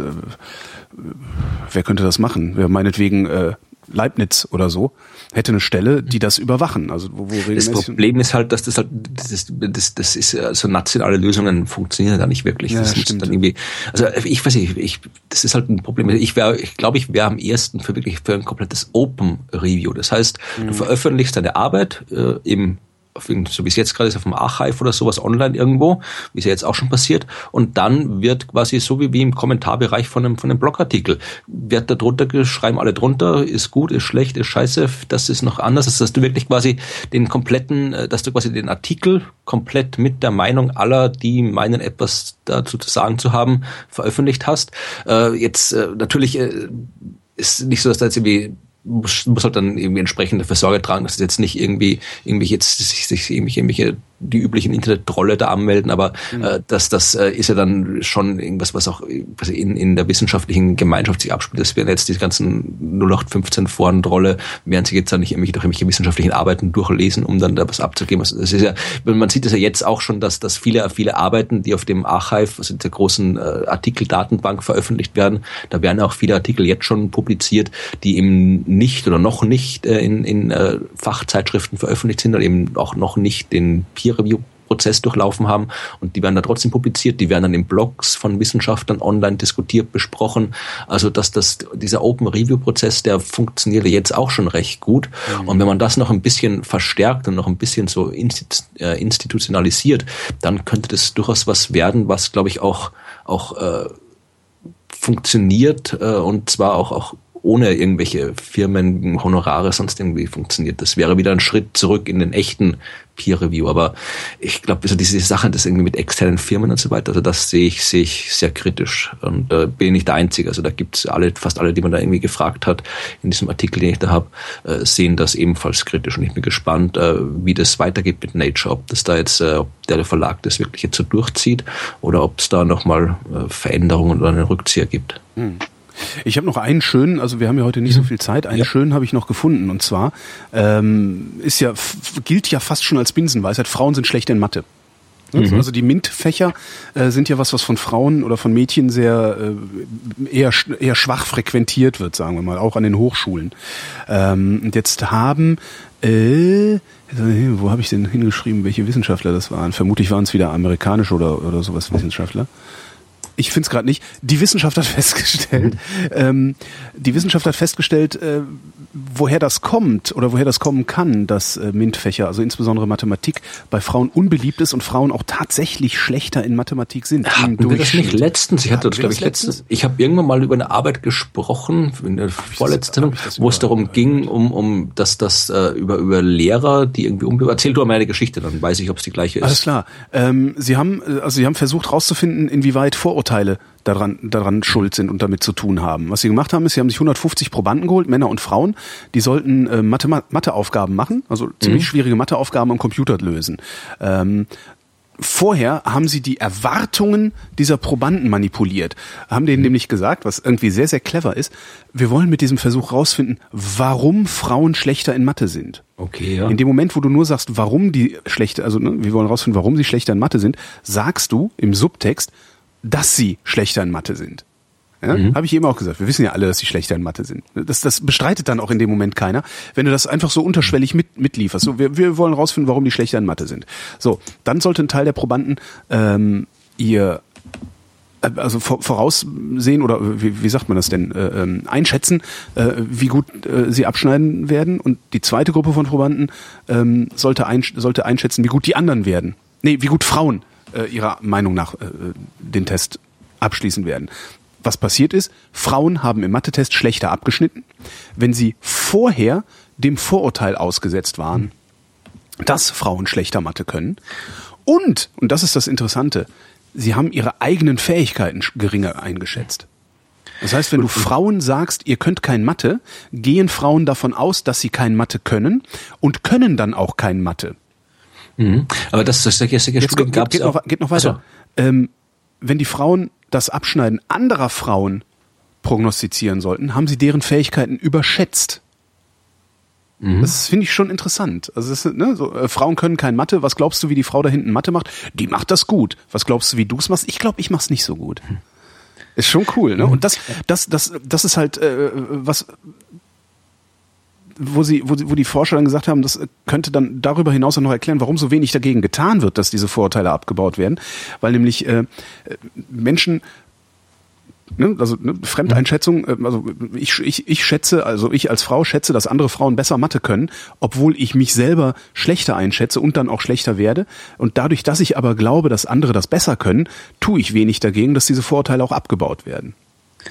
S2: wer könnte das machen? Wer meinetwegen äh, Leibniz oder so hätte eine Stelle, die das überwachen. Also wo,
S3: wo das Problem ist halt, dass das halt das, das, das ist also nationale Lösungen funktionieren da nicht wirklich. Ja, das stimmt. Dann irgendwie, also ich weiß nicht, ich, das ist halt ein Problem. Ich wäre, ich glaube, ich wäre am ersten für wirklich für ein komplettes Open Review. Das heißt, mhm. du veröffentlichst deine Arbeit äh, im so wie es jetzt gerade ist, auf dem Archive oder sowas online irgendwo, wie es ja jetzt auch schon passiert. Und dann wird quasi so wie, wie im Kommentarbereich von einem, von einem Blogartikel, wird da drunter, schreiben alle drunter, ist gut, ist schlecht, ist scheiße, das ist noch anders, dass du wirklich quasi den kompletten, äh, dass du quasi den Artikel komplett mit der Meinung aller, die meinen, etwas dazu zu sagen zu haben, veröffentlicht hast. Äh, jetzt äh, natürlich ist nicht so, dass da jetzt irgendwie muss, muss halt dann irgendwie entsprechend dafür Sorge tragen, dass es jetzt nicht irgendwie irgendwie jetzt sich, sich irgendwelche, irgendwelche die üblichen Internet-Trolle da anmelden, aber mhm. äh, das, das äh, ist ja dann schon irgendwas, was auch was in, in der wissenschaftlichen Gemeinschaft sich abspielt. Das wären jetzt die ganzen 0815 Foren-Trolle, während sich jetzt dann nicht irgendwelche, durch irgendwelche wissenschaftlichen Arbeiten durchlesen, um dann da was abzugeben. Also das ist ja, man sieht es ja jetzt auch schon, dass, dass viele, viele Arbeiten, die auf dem Archive, also der großen äh, Artikeldatenbank veröffentlicht werden, da werden auch viele Artikel jetzt schon publiziert, die eben nicht oder noch nicht äh, in, in äh, Fachzeitschriften veröffentlicht sind oder eben auch noch nicht den Peer Peer-Review-Prozess durchlaufen haben und die werden da trotzdem publiziert, die werden dann in Blogs von Wissenschaftlern online diskutiert, besprochen. Also dass das, dieser Open-Review-Prozess, der funktioniert jetzt auch schon recht gut. Mhm. Und wenn man das noch ein bisschen verstärkt und noch ein bisschen so äh, institutionalisiert, dann könnte das durchaus was werden, was glaube ich auch, auch äh, funktioniert äh, und zwar auch, auch ohne irgendwelche Firmen, Honorare sonst irgendwie funktioniert. Das wäre wieder ein Schritt zurück in den echten Peer Review. Aber ich glaube, also diese Sache, das irgendwie mit externen Firmen und so weiter, also das sehe ich, sehe ich sehr kritisch. Und äh, bin ich nicht der Einzige. Also da gibt's alle, fast alle, die man da irgendwie gefragt hat, in diesem Artikel, den ich da habe, äh, sehen das ebenfalls kritisch. Und ich bin gespannt, äh, wie das weitergeht mit Nature, ob das da jetzt, äh, ob der Verlag das wirklich jetzt so durchzieht oder ob es da nochmal äh, Veränderungen oder einen Rückzieher gibt. Hm.
S2: Ich habe noch einen schönen, also wir haben ja heute nicht so mhm. viel Zeit, einen ja. schönen habe ich noch gefunden. Und zwar ähm, ist ja, gilt ja fast schon als Binsenweisheit, Frauen sind schlecht in Mathe. Mhm. Also die MINT-Fächer äh, sind ja was, was von Frauen oder von Mädchen sehr äh, eher, eher schwach frequentiert wird, sagen wir mal, auch an den Hochschulen. Ähm, und jetzt haben äh, wo habe ich denn hingeschrieben, welche Wissenschaftler das waren? Vermutlich waren es wieder amerikanische oder, oder sowas Wissenschaftler ich finde es gerade nicht. Die Wissenschaft hat festgestellt, ähm, die Wissenschaft hat festgestellt, äh, woher das kommt oder woher das kommen kann, dass äh, MINT-Fächer, also insbesondere Mathematik, bei Frauen unbeliebt ist und Frauen auch tatsächlich schlechter in Mathematik sind.
S3: Hatten wir das nicht letztens? Ich hatte das, glaube ich, letztens. Ich habe irgendwann mal über eine Arbeit gesprochen, in der vorletzten, wo es darum ging, um, um dass das äh, über, über Lehrer, die irgendwie unbeliebt. Erzähl du mal eine Geschichte, dann weiß ich, ob es die gleiche ist.
S2: Alles klar. Ähm, sie haben, äh, also sie haben versucht herauszufinden, inwieweit Vorurteile Vorurteile daran, daran schuld sind und damit zu tun haben. Was sie gemacht haben, ist, sie haben sich 150 Probanden geholt, Männer und Frauen, die sollten äh, Mathe, Matheaufgaben machen, also ziemlich mhm. schwierige Matheaufgaben am Computer lösen. Ähm, vorher haben sie die Erwartungen dieser Probanden manipuliert. Haben denen nämlich gesagt, was irgendwie sehr, sehr clever ist, wir wollen mit diesem Versuch rausfinden, warum Frauen schlechter in Mathe sind.
S3: Okay, ja.
S2: In dem Moment, wo du nur sagst, warum die schlechter, also ne, wir wollen rausfinden, warum sie schlechter in Mathe sind, sagst du im Subtext, dass sie schlechter in Mathe sind. Ja, mhm. Habe ich eben auch gesagt. Wir wissen ja alle, dass sie schlechter in Mathe sind. Das, das bestreitet dann auch in dem Moment keiner, wenn du das einfach so unterschwellig mit, mitlieferst. So, wir, wir wollen rausfinden, warum die schlechter in Mathe sind. So, dann sollte ein Teil der Probanden ähm, ihr äh, also voraussehen oder wie, wie sagt man das denn, äh, ähm, einschätzen, äh, wie gut äh, sie abschneiden werden. Und die zweite Gruppe von Probanden ähm, sollte, ein, sollte einschätzen, wie gut die anderen werden. Nee, wie gut Frauen äh, ihrer Meinung nach äh, den Test abschließen werden was passiert ist, Frauen haben im Mathe-Test schlechter abgeschnitten, wenn sie vorher dem Vorurteil ausgesetzt waren, dass Frauen schlechter Mathe können. Und, und das ist das Interessante, sie haben ihre eigenen Fähigkeiten geringer eingeschätzt. Das heißt, wenn du Frauen sagst, ihr könnt kein Mathe, gehen Frauen davon aus, dass sie kein Mathe können und können dann auch kein Mathe.
S3: Mhm. Aber das, das, das
S2: Jetzt geht, geht, noch, geht noch weiter. Also. Ähm, wenn die Frauen das Abschneiden anderer Frauen prognostizieren sollten, haben sie deren Fähigkeiten überschätzt. Mhm. Das finde ich schon interessant. Also das, ne, so, äh, Frauen können kein Mathe. Was glaubst du, wie die Frau da hinten Mathe macht? Die macht das gut. Was glaubst du, wie du es machst? Ich glaube, ich mach's nicht so gut. Ist schon cool, ne? Und das, das, das, das ist halt äh, was, wo sie, wo, wo die Forscher dann gesagt haben, das könnte dann darüber hinaus auch noch erklären, warum so wenig dagegen getan wird, dass diese Vorurteile abgebaut werden, weil nämlich äh, Menschen Ne, also ne, Fremdeinschätzung, äh, also ich, ich, ich schätze, also ich als Frau schätze, dass andere Frauen besser Mathe können, obwohl ich mich selber schlechter einschätze und dann auch schlechter werde. Und dadurch, dass ich aber glaube, dass andere das besser können, tue ich wenig dagegen, dass diese Vorurteile auch abgebaut werden.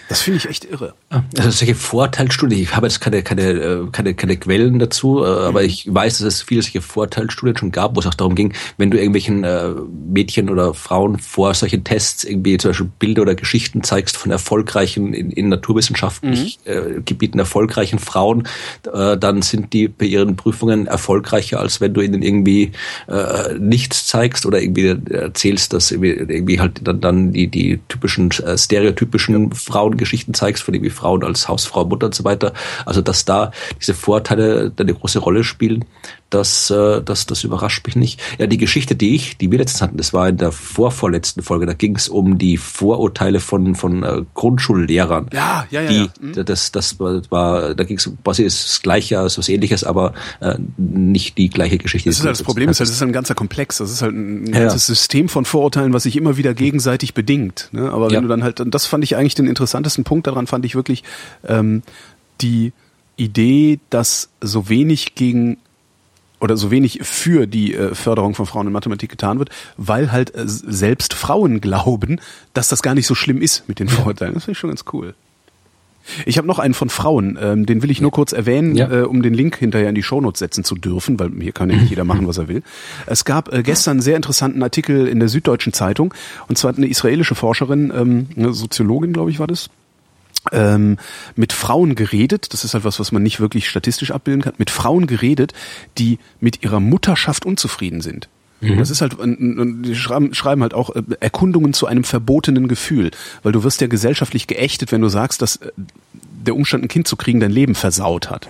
S2: Das finde ich echt irre.
S3: Also solche Vorteilsstudien, ich habe jetzt keine, keine, äh, keine, keine Quellen dazu, äh, aber ich weiß, dass es viele solche Vorteilsstudien schon gab, wo es auch darum ging, wenn du irgendwelchen äh, Mädchen oder Frauen vor solchen Tests irgendwie zum Beispiel Bilder oder Geschichten zeigst von erfolgreichen, in, in naturwissenschaftlichen mhm. Gebieten erfolgreichen Frauen, dann sind die bei ihren Prüfungen erfolgreicher, als wenn du ihnen irgendwie nichts zeigst oder irgendwie erzählst, dass irgendwie, halt dann, dann die, die typischen, stereotypischen Frauen Frauengeschichten zeigst, von irgendwie Frauen als Hausfrau, Mutter und so weiter. Also dass da diese Vorteile eine große Rolle spielen, das, äh, das, das überrascht mich nicht. Ja, die Geschichte, die ich, die wir letztens hatten, das war in der vorvorletzten Folge, da ging es um die Vorurteile von, von äh, Grundschullehrern.
S2: Ja, ja, ja.
S3: Die, ja. Mhm. Das, das war, da ging es quasi das Gleiche, also was Ähnliches, aber äh, nicht die gleiche Geschichte.
S2: Das ist halt das Problem, ist halt, das ist ein ganzer Komplex. Das ist halt ein ganzes ja. System von Vorurteilen, was sich immer wieder gegenseitig bedingt. Ne? Aber wenn ja. du dann halt, und das fand ich eigentlich den interessantesten Punkt daran, fand ich wirklich ähm, die Idee, dass so wenig gegen oder so wenig für die äh, Förderung von Frauen in Mathematik getan wird, weil halt äh, selbst Frauen glauben, dass das gar nicht so schlimm ist mit den Vorurteilen. Das finde ich schon ganz cool. Ich habe noch einen von Frauen, ähm, den will ich nur kurz erwähnen, ja. äh, um den Link hinterher in die Shownotes setzen zu dürfen, weil hier kann ja nicht jeder machen, was er will. Es gab äh, gestern einen sehr interessanten Artikel in der Süddeutschen Zeitung, und zwar eine israelische Forscherin, ähm, eine Soziologin, glaube ich, war das, mit Frauen geredet, das ist halt was, was man nicht wirklich statistisch abbilden kann, mit Frauen geredet, die mit ihrer Mutterschaft unzufrieden sind. Mhm. Das ist halt, die schreiben, schreiben halt auch äh, Erkundungen zu einem verbotenen Gefühl, weil du wirst ja gesellschaftlich geächtet, wenn du sagst, dass äh, der Umstand, ein Kind zu kriegen, dein Leben versaut hat.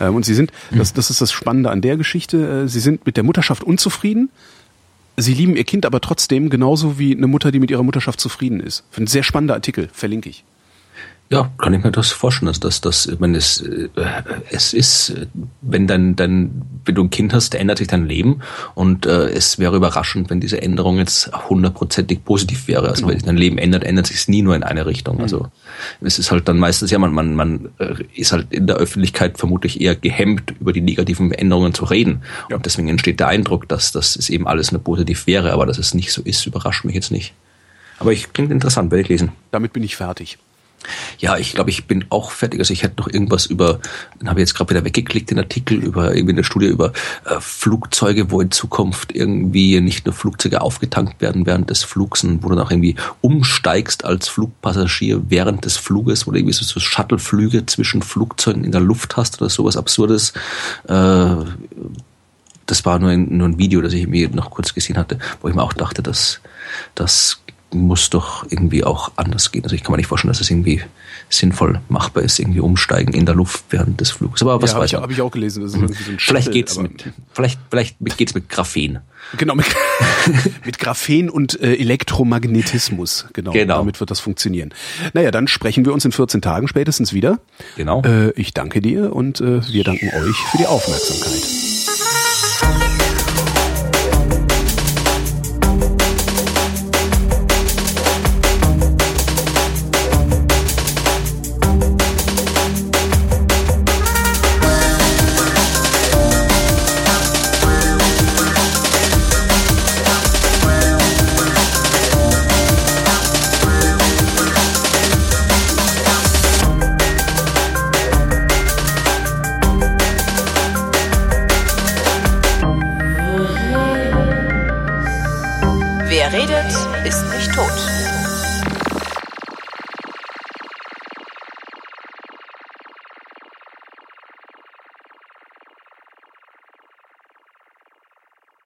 S2: Ähm, und sie sind, mhm. das, das ist das Spannende an der Geschichte, äh, sie sind mit der Mutterschaft unzufrieden, sie lieben ihr Kind aber trotzdem genauso wie eine Mutter, die mit ihrer Mutterschaft zufrieden ist. Ein sehr spannender Artikel, verlinke ich.
S3: Ja, kann ich mir das vorstellen, dass das, das, ich meine, es, äh, es ist, wenn dein, dein, wenn du ein Kind hast, ändert sich dein Leben und äh, es wäre überraschend, wenn diese Änderung jetzt hundertprozentig positiv wäre. Also wenn sich dein Leben ändert, ändert sich es nie nur in eine Richtung. Mhm. Also es ist halt dann meistens ja, man, man, man äh, ist halt in der Öffentlichkeit vermutlich eher gehemmt, über die negativen Änderungen zu reden. Ja. Und deswegen entsteht der Eindruck, dass das ist eben alles nur positiv wäre, aber dass es nicht so ist, überrascht mich jetzt nicht. Aber ich klingt interessant, werde ich lesen.
S2: Damit bin ich fertig.
S3: Ja, ich glaube, ich bin auch fertig. Also ich hätte noch irgendwas über, dann habe ich jetzt gerade wieder weggeklickt, den Artikel über irgendwie eine Studie über äh, Flugzeuge, wo in Zukunft irgendwie nicht nur Flugzeuge aufgetankt werden während des Flugs, wo du dann auch irgendwie umsteigst als Flugpassagier während des Fluges, wo du irgendwie so, so Shuttleflüge zwischen Flugzeugen in der Luft hast oder sowas Absurdes. Äh, das war nur ein, nur ein Video, das ich mir noch kurz gesehen hatte, wo ich mir auch dachte, dass das muss doch irgendwie auch anders gehen. Also ich kann mir nicht vorstellen, dass es irgendwie sinnvoll machbar ist, irgendwie umsteigen in der Luft während des Fluges. Aber was
S2: ja,
S3: weiß
S2: ich, habe ich auch gelesen. Das ist
S3: mhm.
S2: irgendwie so ein
S3: vielleicht geht's mit, vielleicht, vielleicht geht's mit Graphen.
S2: Genau, mit, mit Graphen und äh, Elektromagnetismus. Genau,
S3: Genau.
S2: damit wird das funktionieren. Naja, dann sprechen wir uns in 14 Tagen spätestens wieder.
S3: Genau.
S2: Äh, ich danke dir und äh, wir danken euch für die Aufmerksamkeit.